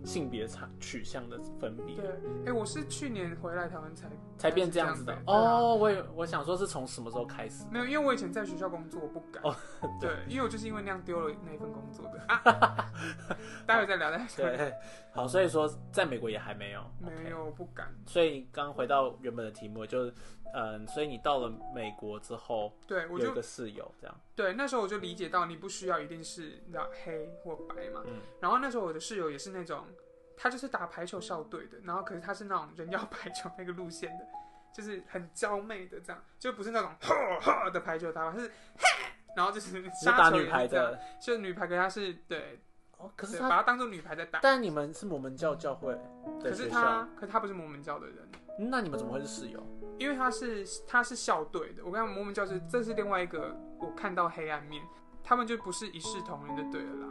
性别差取向的分别，对，哎、我是去年回来台湾才才变这样子的哦。我也我想说是从什么时候开始？没有，因为我以前在学校工作，我不敢。哦对，因为我就是因为那样丢了那一份工作的。啊、待会再聊。对，好，所以说在美国也还没有，没有，我不敢。所以刚回到原本的题目，就是嗯，所以你到了美国之后，对，我就有一个室友这样，对那时候我就理解到，你不需要一定是你知道黑或白嘛。嗯然后那时候我的室友也是那种，他就是打排球校队的，然后可是他是那种人妖排球那个路线的，就是很娇媚的这样，就不是那种呵呵的排球打法，是嘿，然后就是是杀球打女排的，就女排，可是他是对，哦，可是他，把它当做女排在打。但你们是摩门教教会可是他，可是他不是摩门教的人，嗯那你们怎么会是室友？因为他是他是校队的。我跟他们，摩门教是这是另外一个我看到黑暗面，他们就不是一视同仁的对了啦。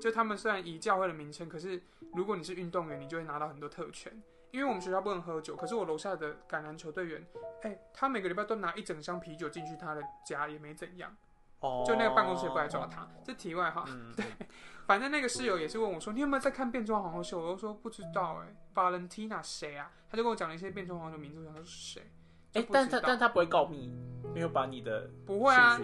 就他们虽然以教会的名称，可是如果你是运动员，你就会拿到很多特权。因为我们学校不能喝酒，可是我楼下的橄榄球队员，哎、他每个礼拜都拿一整箱啤酒进去他的家，也没怎样。哦，就那个办公室也不来抓他。这题外话，嗯，反正那个室友也是问我说：“你有没有在看变装皇后秀？”我就说不知道哎、Valentina 谁啊？他就跟我讲了一些变装皇后的名字，我想说是谁？哎、但他但他不会告密，没有把你的不会啊。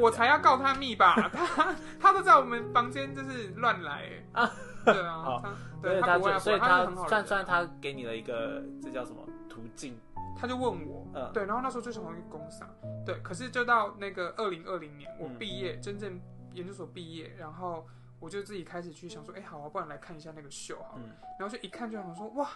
我才要告他密吧？他他都在我们房间就是乱来哎、啊。对啊 对他不会啊，就所以他算算他给你了一个这叫什么途径？他就问我，嗯。对，然后那时候就想要去工商，对，可是就到那个二零二零年，我嗯。毕业，真正研究所毕业，然后我就自己开始去想说，哎、好啊，不然来看一下那个秀好了，嗯。然后就一看就想说，哇，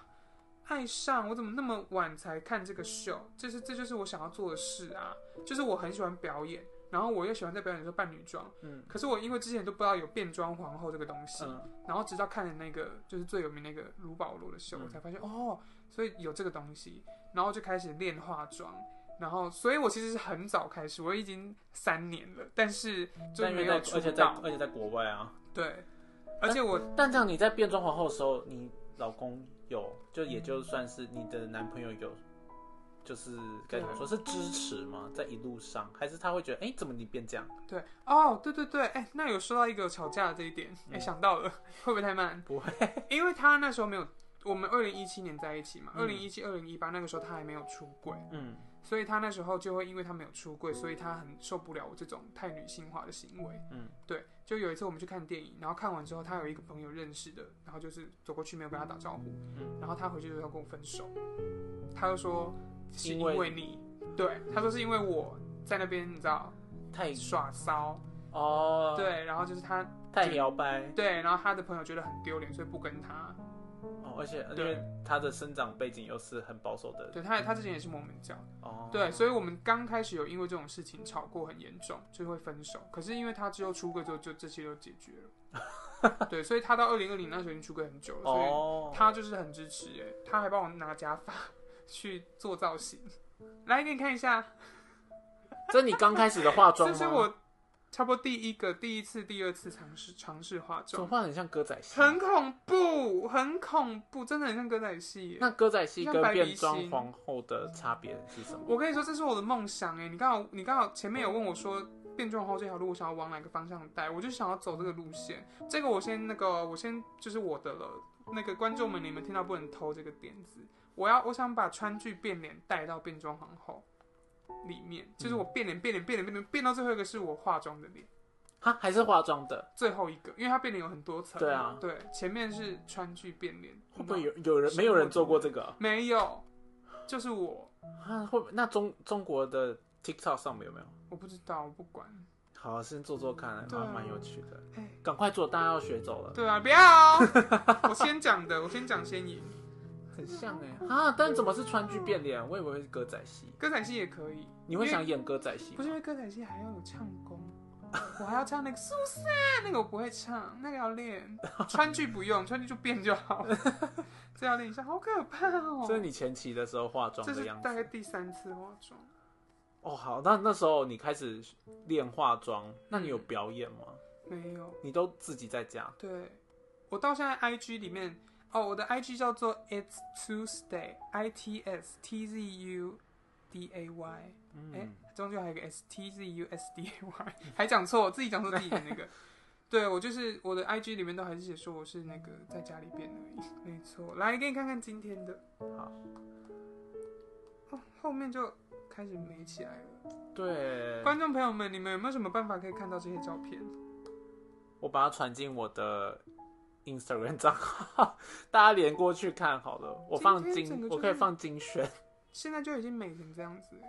爱上我怎么那么晚才看这个秀？这是这就是我想要做的事啊，就是我很喜欢表演，然后我又喜欢在表演的时候扮女装，嗯。可是我因为之前都不知道有变装皇后这个东西，嗯然后直到看了那个就是最有名那个卢保罗的秀，嗯。我才发现哦，所以有这个东西，然后就开始练化妆，然后所以我其实是很早开始，我已经三年了，但是就没有出而且在，而且在国外啊。对，而且我但这样你在变装皇后的时候，你老公有就也就算是你的男朋友有，就是该怎么说是支持吗？在一路上，还是他会觉得哎、怎么你变这样？对哦，对对对，哎，那有说到一个吵架的这一点，哎，嗯想到了，会不会太慢？不会，因为他那时候没有，我们二零一七年在一起嘛，嗯二零一七、二零一八那个时候他还没有出轨。嗯所以他那时候就会因为他没有出柜，所以他很受不了我这种太女性化的行为。嗯对，就有一次我们去看电影，然后看完之后，他有一个朋友认识的，然后就是走过去没有跟他打招呼，嗯然后他回去就要跟我分手，他就说是因因为为你，对，他说是因为我在那边你知道太耍骚，哦，，对，然后就是他太摇摆对，然后他的朋友觉得很丢脸，所以不跟他，哦，而且因对为他的生长背景又是很保守的对他他之前也是摩门教。哦，对，所以我们刚开始有因为这种事情吵过很严重，就会分手。可是因为他之后出柜之后，就这些都解决了。对，所以他到二零二零那时候已经出柜很久了，所以哦，他就是很支持。哎，他还帮我拿假发 去做造型，来给你看一下，这是你刚开始的化妆 吗？这是我差不多第一个、第一次、第二次尝试尝试化妆，怎么画得很像歌仔戏？很恐怖，很恐怖，真的很像歌仔戏耶。那歌仔戏跟变装皇后的差别是什么？我跟你说，这是我的梦想哎！你刚好，你刚好前面有问我说，变装皇后这条路我想要往哪个方向带，我就想要走这个路线。这个我先那个，我先就是我的了。那个观众们，你们听到不能偷这个点子。我要，我想把川剧变脸带到变装皇后里面，就是我变脸、变脸、变脸、变脸，变到最后一个是我化妆的脸，哈，还是化妆的？最后一个，因为它变脸有很多层。对啊对，前面是川剧变脸，会不会有有人没有人做过这个啊？没有，就是我，啊会那中中国的 TikTok 上面有没有？我不知道，我不管。好，先做做看，蛮啊蛮有趣的。哎赶快做，大家要学走了。对啊，不要！我先讲的，我先讲先赢。很像哎啊！但怎么是川剧变脸？我以为会是歌仔戏。歌仔戏也可以，你会想演歌仔戏吗？不是因为歌仔戏还要有唱功，我还要唱那个苏珊，那个我不会唱，那个要练。川剧不用，川剧就变就好。这要练一下，好可怕哦！这是你前期的时候化妆的样子。大概第三次化妆，哦，好，那那时候你开始练化妆，那你有表演吗？没有。你都自己在家？对，我到现在 IG 里面，哦，我的 IG 叫做 It's Tuesday，I T S T Z U D A Y，嗯，哎、中间还有一个 S T Z U S D A Y，还讲错，我自己讲错自己的那个。对我就是我的 IG 里面都还是写说我是那个在家里变而已，没错。来给你看看今天的，好，哦，后面就开始美起来了。对，观众朋友们，你们有没有什么办法可以看到这些照片？我把它传进我的 Instagram 账号，大家连过去看好了。我放精，今天整个就是我可以放精选。现在就已经美成这样子了。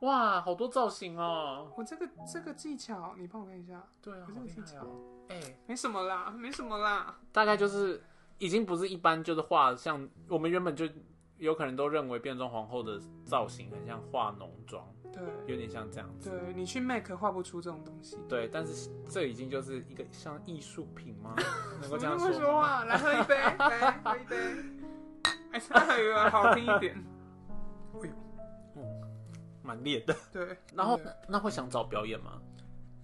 哇，好多造型哦！我这个这个技巧，你帮我看一下，对啊，可是我自己好厉害哦！哎、没什么啦，没什么啦。大概就是已经不是一般就是画像我们原本就有可能都认为变装皇后的造型很像化浓妆，对有点像这样子。对，你去 make 画不出这种东西。对，但是这已经就是一个像艺术品吗？能够这样说吗？说话？来喝一杯，来喝一杯。哎，这还有好听一点。哎呦，蛮烈的。对。然后那会想找表演吗？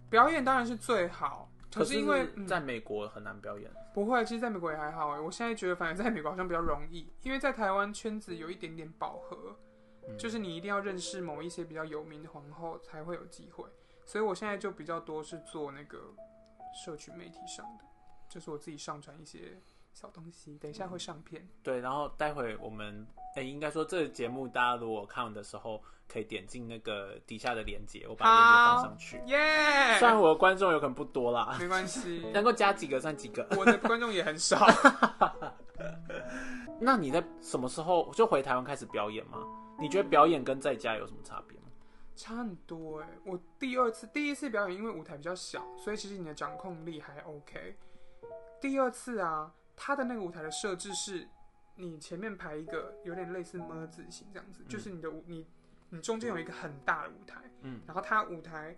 表演当然是最好，可是是因为、嗯、在美国很难表演。不会，其实在美国也还好哎。我现在觉得反而在美国好像比较容易，因为在台湾圈子有一点点饱和，嗯就是你一定要认识某一些比较有名的皇后才会有机会。所以我现在就比较多是做那个社群媒体上的，就是我自己上传一些小东西，等一下会上片。对，然后待会我们诶、应该说这个节目大家如果看完的时候，可以点进那个底下的链接，我把链接放上去。耶、虽然我的观众有可能不多啦，没关系，能够加几个算几个。我的观众也很少。那你在什么时候就回台湾开始表演吗？你觉得表演跟在家有什么差别吗？差很多哎、我第二次、第一次表演，因为舞台比较小，所以其实你的掌控力还 OK。第二次啊，它的那个舞台的设置是，你前面排一个有点类似么字形这样子，就是你的舞你你中间有一个很大的舞台，嗯，然后它舞台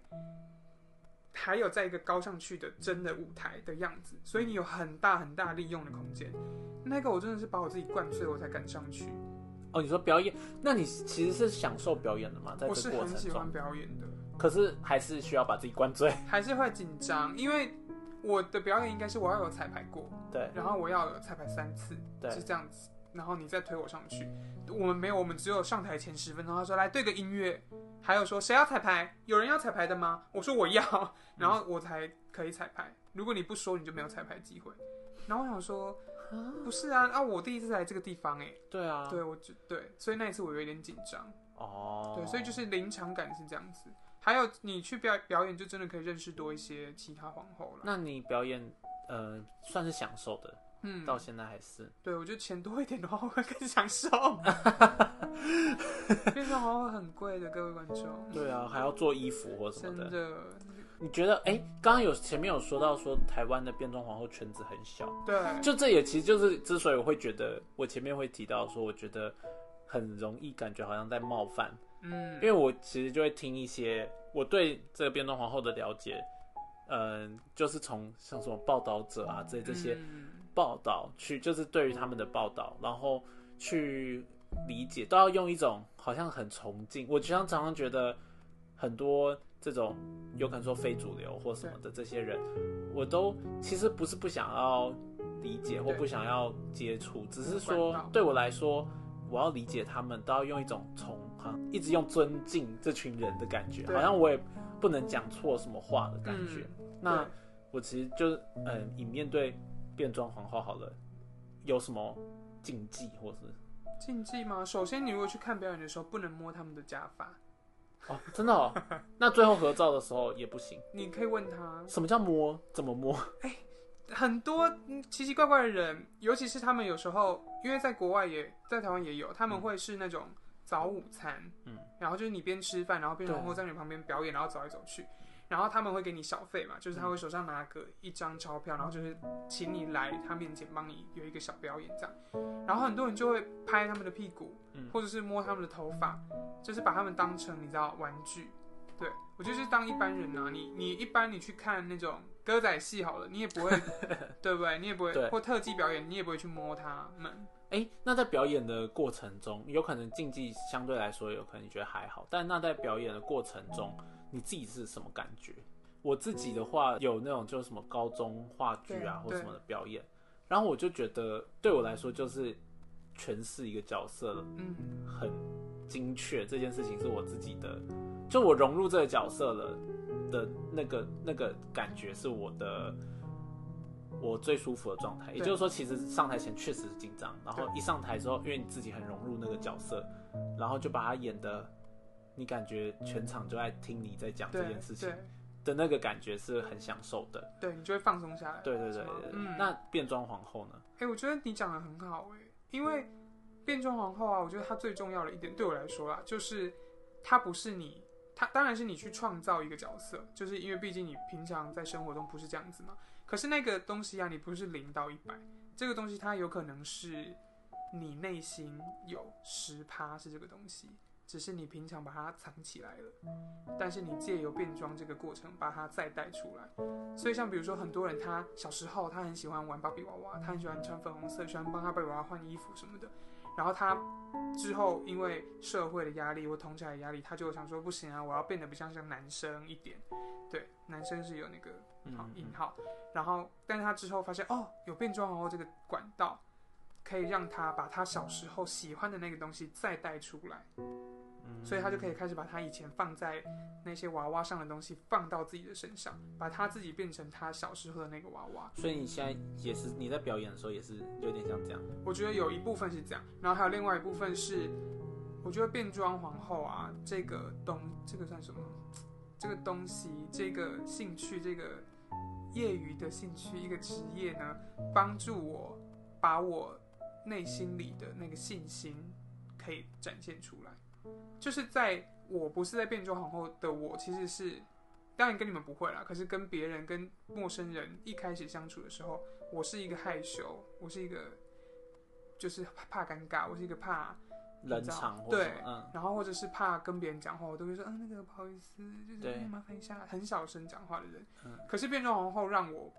还有在一个高上去的真的舞台的样子，所以你有很大很大利用的空间。那个我真的是把我自己灌醉，我才敢上去。哦，你说表演，那你其实是享受表演的吗？在我是这过程中很喜欢，表演的。可是还是需要把自己灌醉。还是会紧张，因为我的表演应该是我要有彩排过，对然后我要有彩排三次，对是这样子，然后你再推我上去。我们没有，我们只有上台前十分钟，他说来对个音乐，还有说谁要彩排，有人要彩排的吗？我说我要，然后我才可以彩排。如果你不说，你就没有彩排机会。然后我想说，不是啊，啊，我第一次来这个地方、哎，对啊，对我就对，所以那一次我有一点紧张，哦，对，所以就是临场感是这样子。还有你去表表演，就真的可以认识多一些其他皇后了。那你表演呃算是享受的，嗯，到现在还是对我觉得钱多一点的话，我会更享受。变装皇后很贵的，各位观众。对啊，还要做衣服或什么的。真的，你觉得哎，刚刚有前面有说到说台湾的变装皇后圈子很小，对，就这也其实就是之所以我会觉得我前面会提到说，我觉得很容易感觉好像在冒犯，嗯。因，为我其实就会听一些我对这个变装皇后的了解，嗯、就是从像什么报道者啊这这些嗯。报道去，就是对于他们的报道，然后去理解，都要用一种好像很崇敬。我经常常常觉得很多这种有可能说非主流或什么的这些人，我都其实不是不想要理解或不想要接触，只是管说对我来说，我要理解他们，都要用一种从哈一直用尊敬这群人的感觉，好像我也不能讲错什么话的感觉。嗯那我其实就是嗯，以面对变装皇后好了，有什么禁忌或是禁忌吗？首先，你如果去看表演的时候，不能摸他们的假发。哦，真的哦，那最后合照的时候也不行。你可以问他，什么叫摸？怎么摸？哎很多嗯奇奇怪怪的人，尤其是他们有时候，因为在国外也在台湾也有，他们会是那种早午餐，嗯，然后就是你边吃饭，然后边然后在你旁边表演，然后走来走去，然后他们会给你小费嘛，就是他会手上拿个一张钞票，然后就是请你来他面前帮你有一个小表演这样，然后很多人就会拍他们的屁股，嗯或者是摸他们的头发，就是把他们当成你知道玩具。对我就是当一般人啊，你你一般你去看那种歌仔戏好了，你也不会，对不对？你也不会或特技表演，你也不会去摸他们。哎、那在表演的过程中，有可能竞技相对来说有可能你觉得还好，但那在表演的过程中，你自己是什么感觉？我自己的话，有那种就是什么高中话剧啊或对。什么的表演，然后我就觉得对我来说就是诠释一个角色嗯，很精确，这件事情是我自己的就我融入这个角色了的那个那个感觉是我的我最舒服的状态。也就是说，其实上台前确实紧张，然后一上台之后，因为你自己很融入那个角色，然后就把它演的，你感觉全场就在听你在讲这件事情的那个感觉是很享受的。对你就会放松下来。对对对对。嗯。那变装皇后呢？哎，我觉得你讲的很好哎，因为变装皇后啊，我觉得它最重要的一点对我来说啊，就是它不是你。它当然是你去创造一个角色，就是因为毕竟你平常在生活中不是这样子嘛。可是那个东西啊，你不是零到一百，这个东西它有可能是你内心有十趴是这个东西，只是你平常把它藏起来了。但是你借由变装这个过程把它再带出来。所以像比如说很多人他小时候他很喜欢玩芭比娃娃，他很喜欢穿粉红色，喜欢帮他芭比娃娃换衣服什么的。然后他之后因为社会的压力或同才的压力，他就想说不行啊，我要变得比较像男生一点。对，男生是有那个好引号。然后，但是他之后发现哦，有变装皇后这个管道，可以让他把他小时候喜欢的那个东西再带出来。所以他就可以开始把他以前放在那些娃娃上的东西放到自己的身上，把他自己变成他小时候的那个娃娃。所以你现在也是你在表演的时候也是有点像这样。我觉得有一部分是这样，然后还有另外一部分是，我觉得变装皇后啊，这个东这个算什么？这个东西，这个兴趣，这个业余的兴趣，一个职业呢，帮助我把我内心里的那个信心可以展现出来。就是在我不是在变装皇后的我，其实是当然跟你们不会啦。可是跟别人、跟陌生人一开始相处的时候，我是一个害羞，我是一个就是怕尴尬，我是一个怕冷场，对，然后或者是怕跟别人讲话，我都会说嗯那个不好意思，就是麻烦一下，很小声讲话的人。可是变装皇后让我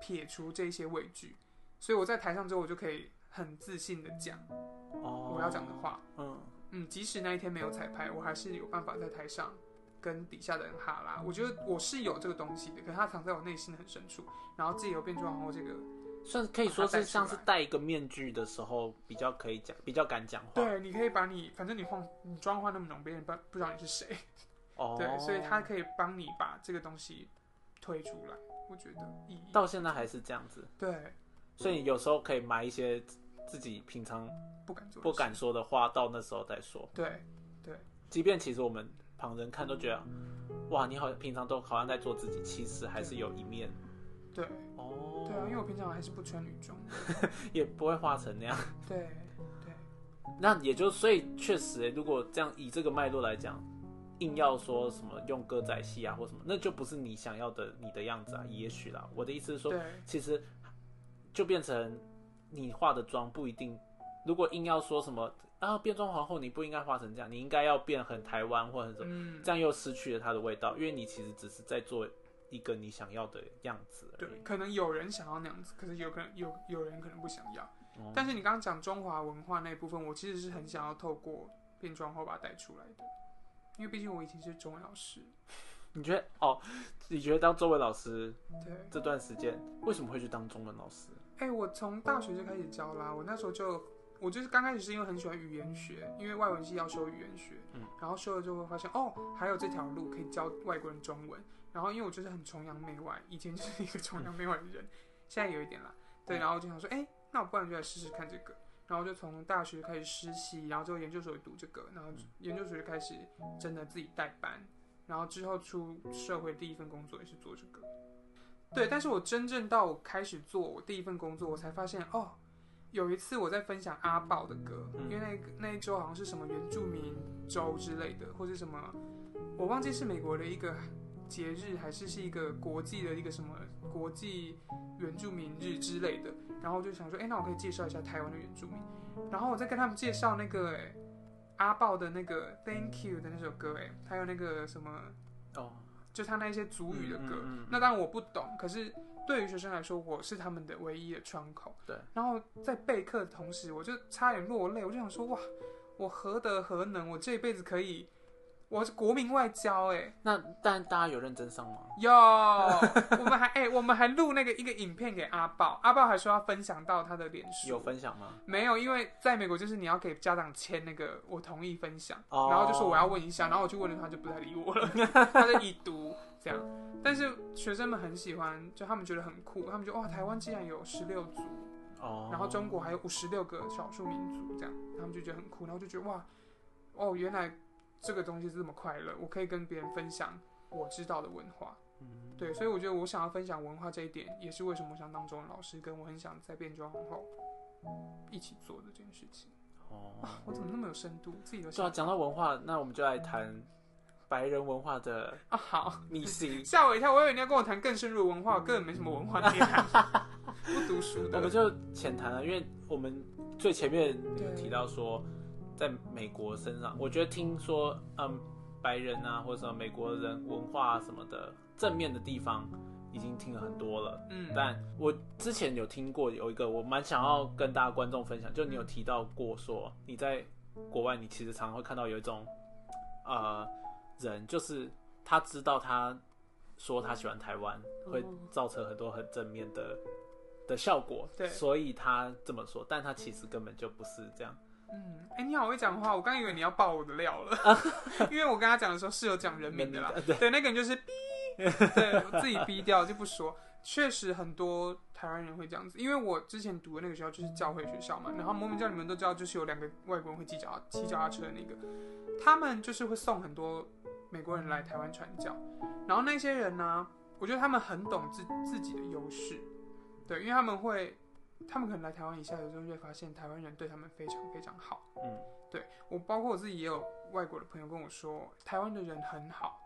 撇除这些畏惧，所以我在台上之后，我就可以很自信的讲我要讲的话，嗯。嗯，即使那一天没有彩排，我还是有办法在台上跟底下的人哈拉。我觉得我是有这个东西的，可是它藏在我内心的很深处。然后自己有变装后，这个算可以说是像是戴一个面具的时候比较可以讲，比较敢讲话。对，你可以把你反正你化你妆化那么浓，别人不不知道你是谁。哦。对，所以他可以帮你把这个东西推出来。我觉得意义到现在还是这样子。对。所以有时候可以埋一些。自己平常不敢做、不敢说的话，到那时候再说。对，对。即便其实我们旁人看都觉得，哇，你好，平常都好像在做自己，其实还是有一面。对。哦。对啊，因为我平常还是不穿女装，也不会化成那样。对对。那也就所以确实，如果这样以这个脉络来讲，硬要说什么用歌仔戏啊或什么，那就不是你想要的你的样子啊。也许啦，我的意思是说，其实就变成。你化的妆不一定，如果硬要说什么啊变装皇后，你不应该化成这样，你应该要变很台湾或者什么，这样又失去了它的味道，因为你其实只是在做一个你想要的样子。对，可能有人想要那样子，可是有可能有有人可能不想要。但是你刚刚讲中华文化那部分，我其实是很想要透过变装后把它带出来的，因为毕竟我以前是中文老师。你觉得哦？你觉得当中文老师对这段时间为什么会去当中文老师？哎，我从大学就开始教啦。我那时候就，我就是刚开始是因为很喜欢语言学，因为外文系要修语言学，嗯，然后修了就会发现，哦，还有这条路可以教外国人中文。然后因为我就是很崇洋媚外，以前就是 一个崇洋媚外的人，现在有一点啦，对。然后就想说，哎，那我不然就来试试看这个。然后就从大学开始实习，然后之后研究所读这个，然后研究所就开始真的自己带班，然后之后出社会第一份工作也是做这个。对，但是我真正到开始做我第一份工作，我才发现哦，有一次我在分享阿宝的歌，因为那那一周好像是什么原住民周之类的，或是什么，我忘记是美国的一个节日，还是是一个国际的一个什么国际原住民日之类的。然后我就想说，哎，那我可以介绍一下台湾的原住民。然后我在跟他们介绍那个哎阿宝的那个 Thank You 的那首歌，哎，还有那个什么哦。就他那些主语的歌，那当然我不懂，可是对于学生来说，我是他们的唯一的窗口。对，然后在备课的同时，我就差点落泪，我就想说，哇，我何德何能，我这一辈子可以我是国民外交哎、那但大家有认真上吗？有，我们还哎、我们还录那个一个影片给阿豹，阿豹还说要分享到他的脸书，有分享吗？没有？因为在美国就是你要给家长签那个我同意分享，哦。然后就说我要问一下，然后我去问了他就不太理我了，他就已读这样。但是学生们很喜欢，就他们觉得很酷，他们觉得哇，台湾竟然有十六族，哦，然后中国还有五十六个少数民族，这样。他们就觉得很酷，然后就觉得哇，哦，原来这个东西是这么快乐，我可以跟别人分享我知道的文化。嗯对，所以我觉得我想要分享文化这一点，也是为什么我想当中文老师，跟我很想在变装皇后一起做的这件事情。哦，我怎么那么有深度？自己都对啊，想讲到文化，那我们就来谈白人文化的啊，好，秘辛。吓我一跳，我以为你要跟我谈更深入的文化，我根本没什么文化 内涵，不读书的。我们就浅谈了，因为我们最前面有提到说，在美国身上，我觉得听说，嗯，白人啊，或者什么美国人文化啊什么的正面的地方，已经听了很多了。嗯，但我之前有听过有一个，我蛮想要跟大家观众分享，就你有提到过说你在国外，你其实常常会看到有一种呃人，就是他知道他说他喜欢台湾，会造成很多很正面的的效果，对所以他这么说，但他其实根本就不是这样。嗯，哎、你好会讲话，我刚以为你要爆我的料了，因为我跟他讲的时候是有讲人名的啦，对。对，那个人就是逼，对我自己逼掉就不说。确实很多台湾人会这样子，因为我之前读的那个学校就是教会学校嘛，然后摩门教你们都知道，就是有两个外国人会骑脚骑脚踏车的那个，他们就是会送很多美国人来台湾传教，然后那些人呢，我觉得他们很懂自自己的优势，对，因为他们会，他们可能来台湾一下，有就会发现台湾人对他们非常非常好。嗯，对我包括我自己也有外国的朋友跟我说，台湾的人很好，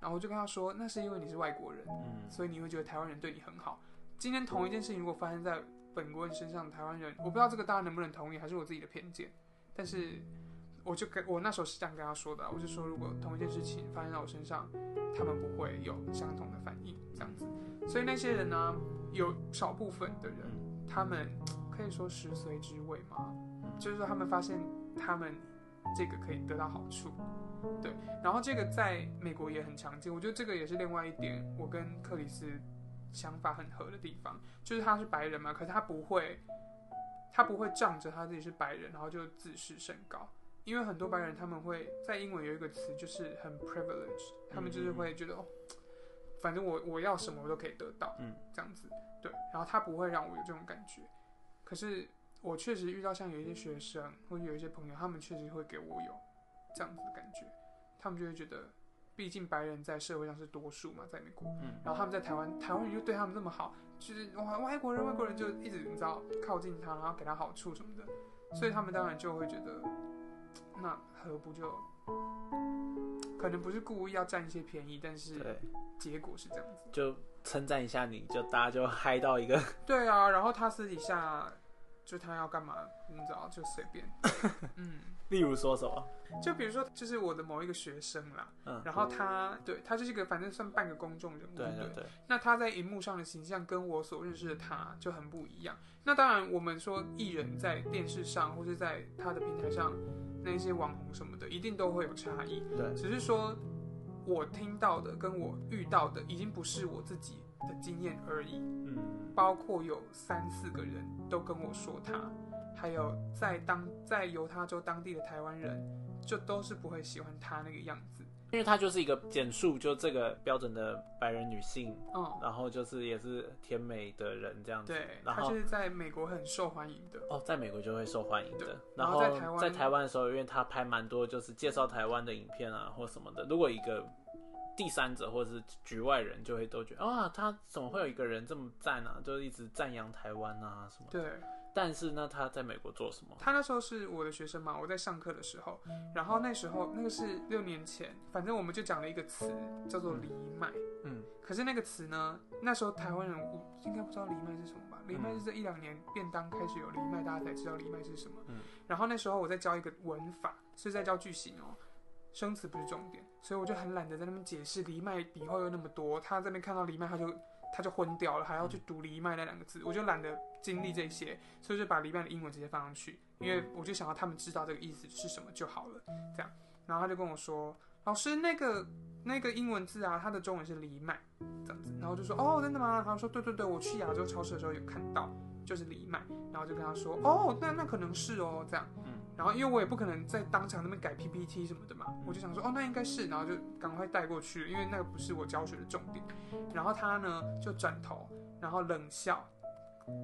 然后我就跟他说，那是因为你是外国人，嗯所以你会觉得台湾人对你很好。今天同一件事情如果发生在本国人身上，台湾人我不知道这个大家能不能同意，还是我自己的偏见，但是我就跟我那时候是这样跟他说的啊，我就说如果同一件事情发生在我身上，他们不会有相同的反应，这样子。所以那些人呢，有少部分的人，他们可以说食髓知味嘛，就是说他们发现他们这个可以得到好处，对。然后这个在美国也很常见，我觉得这个也是另外一点，我跟克里斯想法很合的地方，就是他是白人嘛，可是他不会，他不会仗着他自己是白人，然后就自视甚高。因为很多白人他们会在英文有一个词就是很 privilege，他们就是会觉得哦，反正我我要什么我都可以得到，嗯，这样子，对。然后他不会让我有这种感觉，可是我确实遇到像有一些学生或者有一些朋友，他们确实会给我有这样子的感觉，他们就会觉得，毕竟白人在社会上是多数嘛，在美国，嗯。然后他们在台湾，台湾人就对他们这么好，就是哇外国人外国人就一直你知道靠近他，然后给他好处什么的，所以他们当然就会觉得，那何不就，可能不是故意要占一些便宜，但是，结果是这样子。就称赞一下你，就大家就嗨到一个，对啊，然后他私底下就他要干嘛，你知道就随便，嗯。例如说什么，就比如说，就是我的某一个学生啦，嗯，然后他对他就是一个反正算半个公众人物，对不对对，那他在荧幕上的形象跟我所认识的他就很不一样。那当然，我们说艺人在电视上或是在他的平台上，那些网红什么的，一定都会有差异。对只是说我听到的跟我遇到的，已经不是我自己的经验而已。嗯，包括有三四个人都跟我说他，还有在当在犹他州当地的台湾人，就都是不会喜欢他那个样子。因为她就是一个简述，就这个标准的白人女性，嗯，然后就是也是甜美的人这样子，对，然后他就是在美国很受欢迎的。哦，在美国就会受欢迎的。然然后后在台湾在台湾的时候，因为她拍蛮多就是介绍台湾的影片啊或什么的，如果一个第三者或者是局外人就会都觉得啊，他怎么会有一个人这么赞啊？就是一直赞扬台湾啊什么的。对但是呢，他在美国做什么？他那时候是我的学生嘛，我在上课的时候，然后那时候那个是六年前，反正我们就讲了一个词叫做藜麦。嗯，可是那个词呢，那时候台湾人我应该不知道藜麦是什么吧？藜麦是这一两年便当开始有藜麦，大家才知道藜麦是什么。嗯，然后那时候我在教一个文法，是在教句型哦，生词不是重点，所以我就很懒得在那边解释藜麦笔画又那么多，他这边看到藜麦他就他就昏掉了，还要去读黎麦那两个字，我就懒得经历这些，所以就把黎麦的英文直接放上去，因为我就想要他们知道这个意思是什么就好了，这样。然后他就跟我说，老师那个那个英文字啊，它的中文是黎麦这样子，然后就说哦真的吗？他说对对对，我去亚洲超市的时候有看到，就是黎麦，然后就跟他说哦那那可能是哦这样，嗯然后因为我也不可能在当场那边改 PPT 什么的嘛，我就想说哦那应该是，然后就赶快带过去，因为那个不是我教学的重点。然后他呢就转头，然后冷笑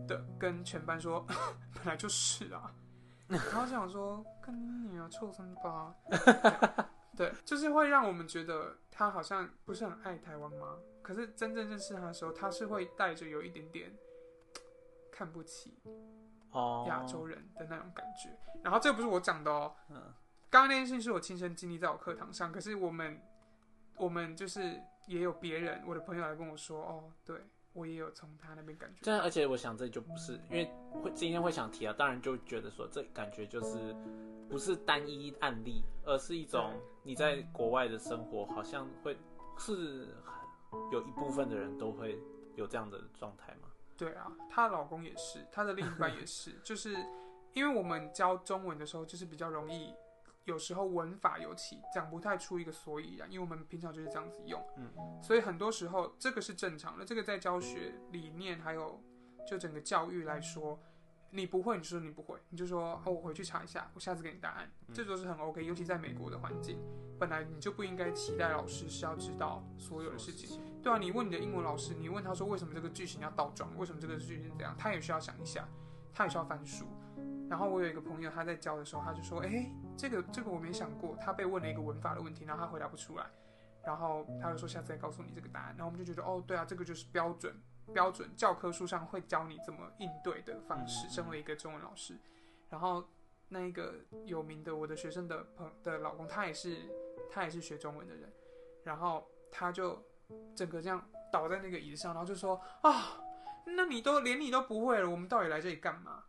的跟全班说 本来就是啊，然后就想说跟你啊臭三八，对，就是会让我们觉得他好像不是很爱台湾吗？可是真正认识他的时候，他是会带着有一点点 看不起哦，亚洲人的那种感觉。然后这不是我讲的哦，嗯。刚刚那件事情是我亲身经历在我课堂上，可是我们我们就是也有别人，我的朋友来跟我说，哦，对我也有从他那边感觉。这样，而且我想这就不是，因为会今天会想提啊，当然就觉得说这感觉就是不是单一案例，而是一种你在国外的生活，好像会是有一部分的人都会有这样的状态嘛。对啊，她老公也是，她的另一半也是，就是因为我们教中文的时候，就是比较容易，有时候文法尤其讲不太出一个所以然，因为我们平常就是这样子用，嗯，所以很多时候这个是正常的，这个在教学理念还有就整个教育来说，你不会你就说你不会，你就说哦我回去查一下，我下次给你答案，这都是很 OK，尤其在美国的环境，本来你就不应该期待老师是要知道所有的事情。对啊，你问你的英文老师，你问他说为什么这个句型要倒装，为什么这个句型这样，他也需要想一下，他也需要翻书。然后我有一个朋友，他在教的时候，他就说，哎，这个这个我没想过，他被问了一个文法的问题，然后他回答不出来，然后他就说下次再告诉你这个答案。然后我们就觉得，哦，对啊，这个就是标准标准教科书上会教你怎么应对的方式。身为一个中文老师，然后那一个有名的我的学生的朋的老公，他也是他也是学中文的人，然后他就整个这样倒在那个椅子上，然后就说啊，那你都连你都不会了，我们到底来这里干嘛？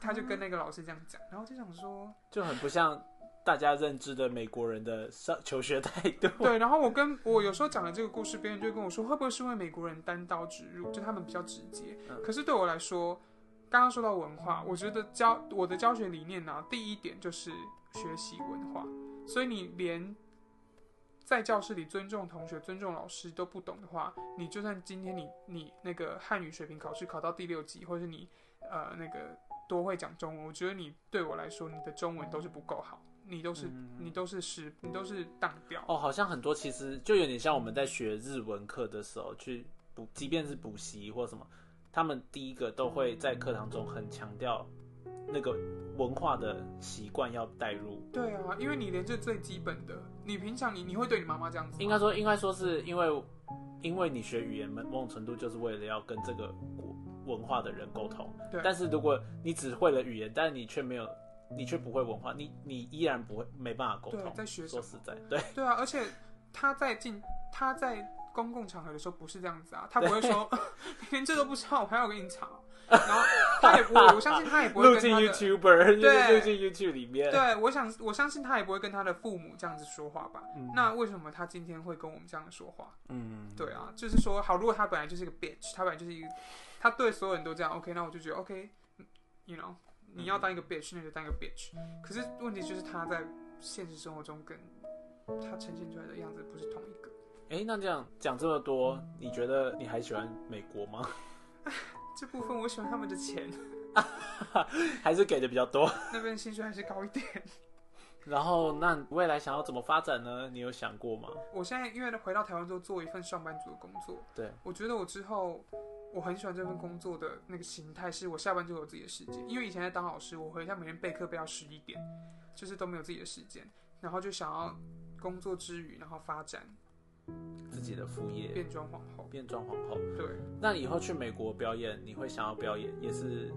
他就跟那个老师这样讲，然后就想说，就很不像大家认知的美国人的上求学态度。对，然后我跟我有时候讲了这个故事，别人就跟我说，会不会是因为美国人单刀直入，就他们比较直接？嗯可是对我来说，刚刚说到文化，我觉得教我的教学理念呢、第一点就是学习文化，所以你连在教室里尊重同学、尊重老师都不懂的话，你就算今天你你那个汉语水平考试考到第六级，或者是你呃那个多会讲中文，我觉得你对我来说，你的中文都是不够好，你都是、嗯你都是失，你都是当掉。哦，好像很多其实就有点像我们在学日文课的时候去补，即便是补习或什么，他们第一个都会在课堂中很强调那个文化的习惯要带入。对啊，因为你连这最基本的，你平常你你会对你妈妈这样子？应该说，应该说是因为因为你学语言某种程度就是为了要跟这个国文化的人沟通。对但是如果你只会了语言，但是你却没有，你却不会文化，你你依然不会没办法沟通。对在学说实在，对，对啊，而且他在进他在公共场合的时候不是这样子啊，他不会说 连这都不知道，我还要跟你吵，然后他也不会，我相信他也不会录进跟他的。YouTuber，对录进 YouTube 里面。对，我想我相信他也不会跟他的父母这样子说话吧？嗯那为什么他今天会跟我们这样说话？嗯，对啊，就是说，好，如果他本来就是一个 bitch，他本来就是一个，他对所有人都这样，OK，那我就觉得 OK，you、know，你要当一个 bitch，那就当一个 bitch。可是问题就是他在现实生活中跟他呈现出来的样子不是同一个。哎，那这样讲这么多，你觉得你还喜欢美国吗？这部分我喜欢他们的钱，还是给的比较多？那边薪水还是高一点。然后，那未来想要怎么发展呢？你有想过吗？我现在因为回到台湾之后做一份上班族的工作，对，我觉得我之后我很喜欢这份工作的那个形态，是我下班就有自己的时间。因为以前在当老师，我回家每天备课备到十一点，就是都没有自己的时间，然后就想要工作之余，然后发展自己的副业，变装皇后。变装皇后。对，那你以后去美国表演，你会想要表演，也是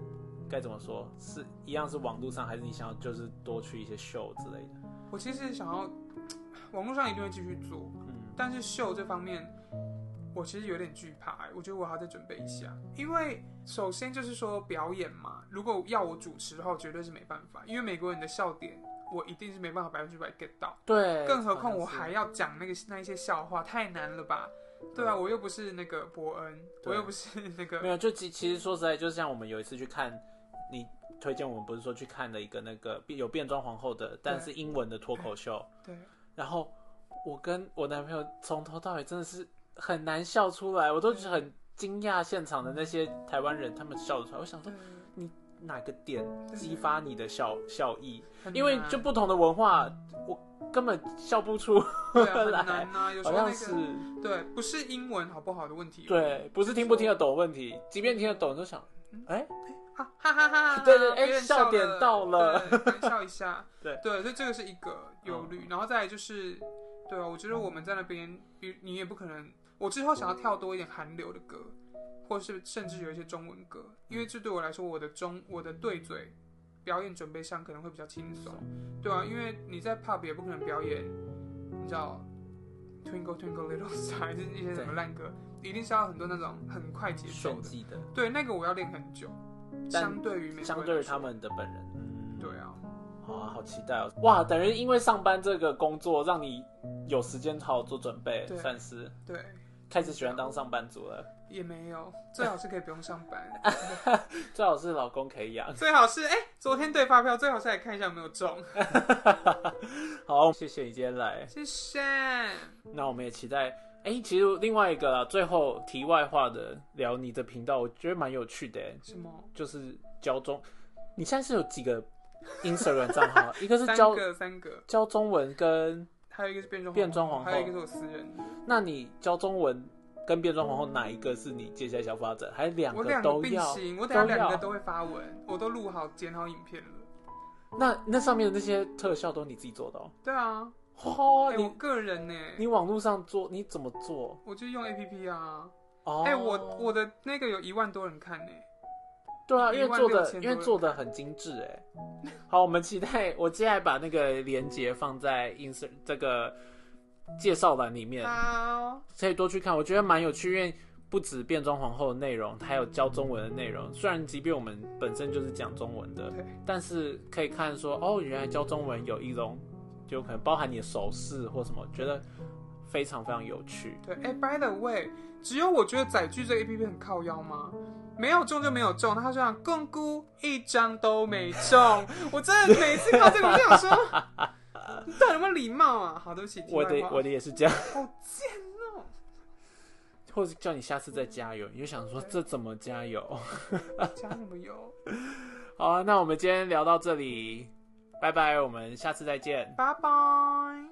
该怎么说？是一样是网络上，还是你想要就是多去一些秀之类的？我其实想要网络上一定会继续做，嗯，但是秀这方面，我其实有点惧怕、欸，我觉得我还要再准备一下。因为首先就是说表演嘛，如果要我主持的话，我绝对是没办法，因为美国人的笑点我一定是没办法百分之百 get 到，对，更何况我还要讲那个那一些笑话，太难了吧？对啊，我又不是那个伯恩，我又不是那个没，有，就其其实说实在，就是像我们有一次去看，你推荐我们不是说去看了一个那个有变装皇后的，但是英文的脱口秀，对，然后我跟我男朋友从头到尾真的是很难笑出来，我都很惊讶现场的那些台湾人，他们笑得出来。我想说你哪个点激发你的笑笑意？因为就不同的文化，我根本笑不出来啊，很 来。难呐、有时好候那像个是对，不是英文好不好的问题，对，不是听不听得懂问题，即便听得懂，就想，哎、哈哈哈哈，对对笑点到了。笑一下，对。对，所以这个是一个忧虑，然后再来就是，对啊，我觉得我们在那边，你你也不可能，我之后想要跳多一点韩流的歌，或是甚至有一些中文歌，因为这对我来说，我的中我的对嘴表演准备上可能会比较轻松，对啊，因为你在 pub 也不可能表演，你知道。Twinkle Twinkle Little Star 还是一些什么烂歌，一定是要很多那种很快节奏的。的，对，那个我要练很久，相对于相对于他们的本人，嗯，对啊，好啊，好期待哦！哇，等于因为上班这个工作，让你有时间好好做准备，对算是。对，开始喜欢当上班族了。也没有，最好是可以不用上班，最好是老公可以养。最好是哎、昨天对发票，最好是来看一下有没有中，好，谢谢你今天来。谢谢。那我们也期待。哎、其实另外一个啊，最后题外话的聊你的频道，我觉得蛮有趣的，哎什么？就是教中。你现在是有几个 Instagram 账号？一个是三教个，三个，教中文跟，还有一个是变装变装皇后还有一个是我私人，那你教中文跟变装皇后哪一个是你接下来想发展？还是两个都行，我等下两个都会发文，我都录好剪好影片了。那那上面的那些特效都是你自己做的哦？对啊，哦，哎、我你个人呢，你网络上做你怎么做？我就用 A P P 啊。哦，哎、我我的那个有一万多人看呢。对啊，因为做的因为做的很精致哎。好，我们期待我接下来把那个链接放在 ins 这个介绍栏里面，好，可以多去看，我觉得蛮有趣，因为不止变装皇后的内容，还有教中文的内容。虽然即便我们本身就是讲中文的，但是可以看说哦，原来教中文有一种就可能包含你的手势或什么，觉得非常非常有趣。对，哎、b y the way，只有我觉得载具这个 A P P 很靠腰吗？没有中就没有中，他就讲共估一张都没中，我真的每次看到这个我就想说，你 到底有没有礼貌啊？好，对不起，我的我的也是这样，好贱哦、或者叫你下次再加油，你就想说这怎么加油？加什么油？好啊，那我们今天聊到这里，拜拜，我们下次再见。拜拜。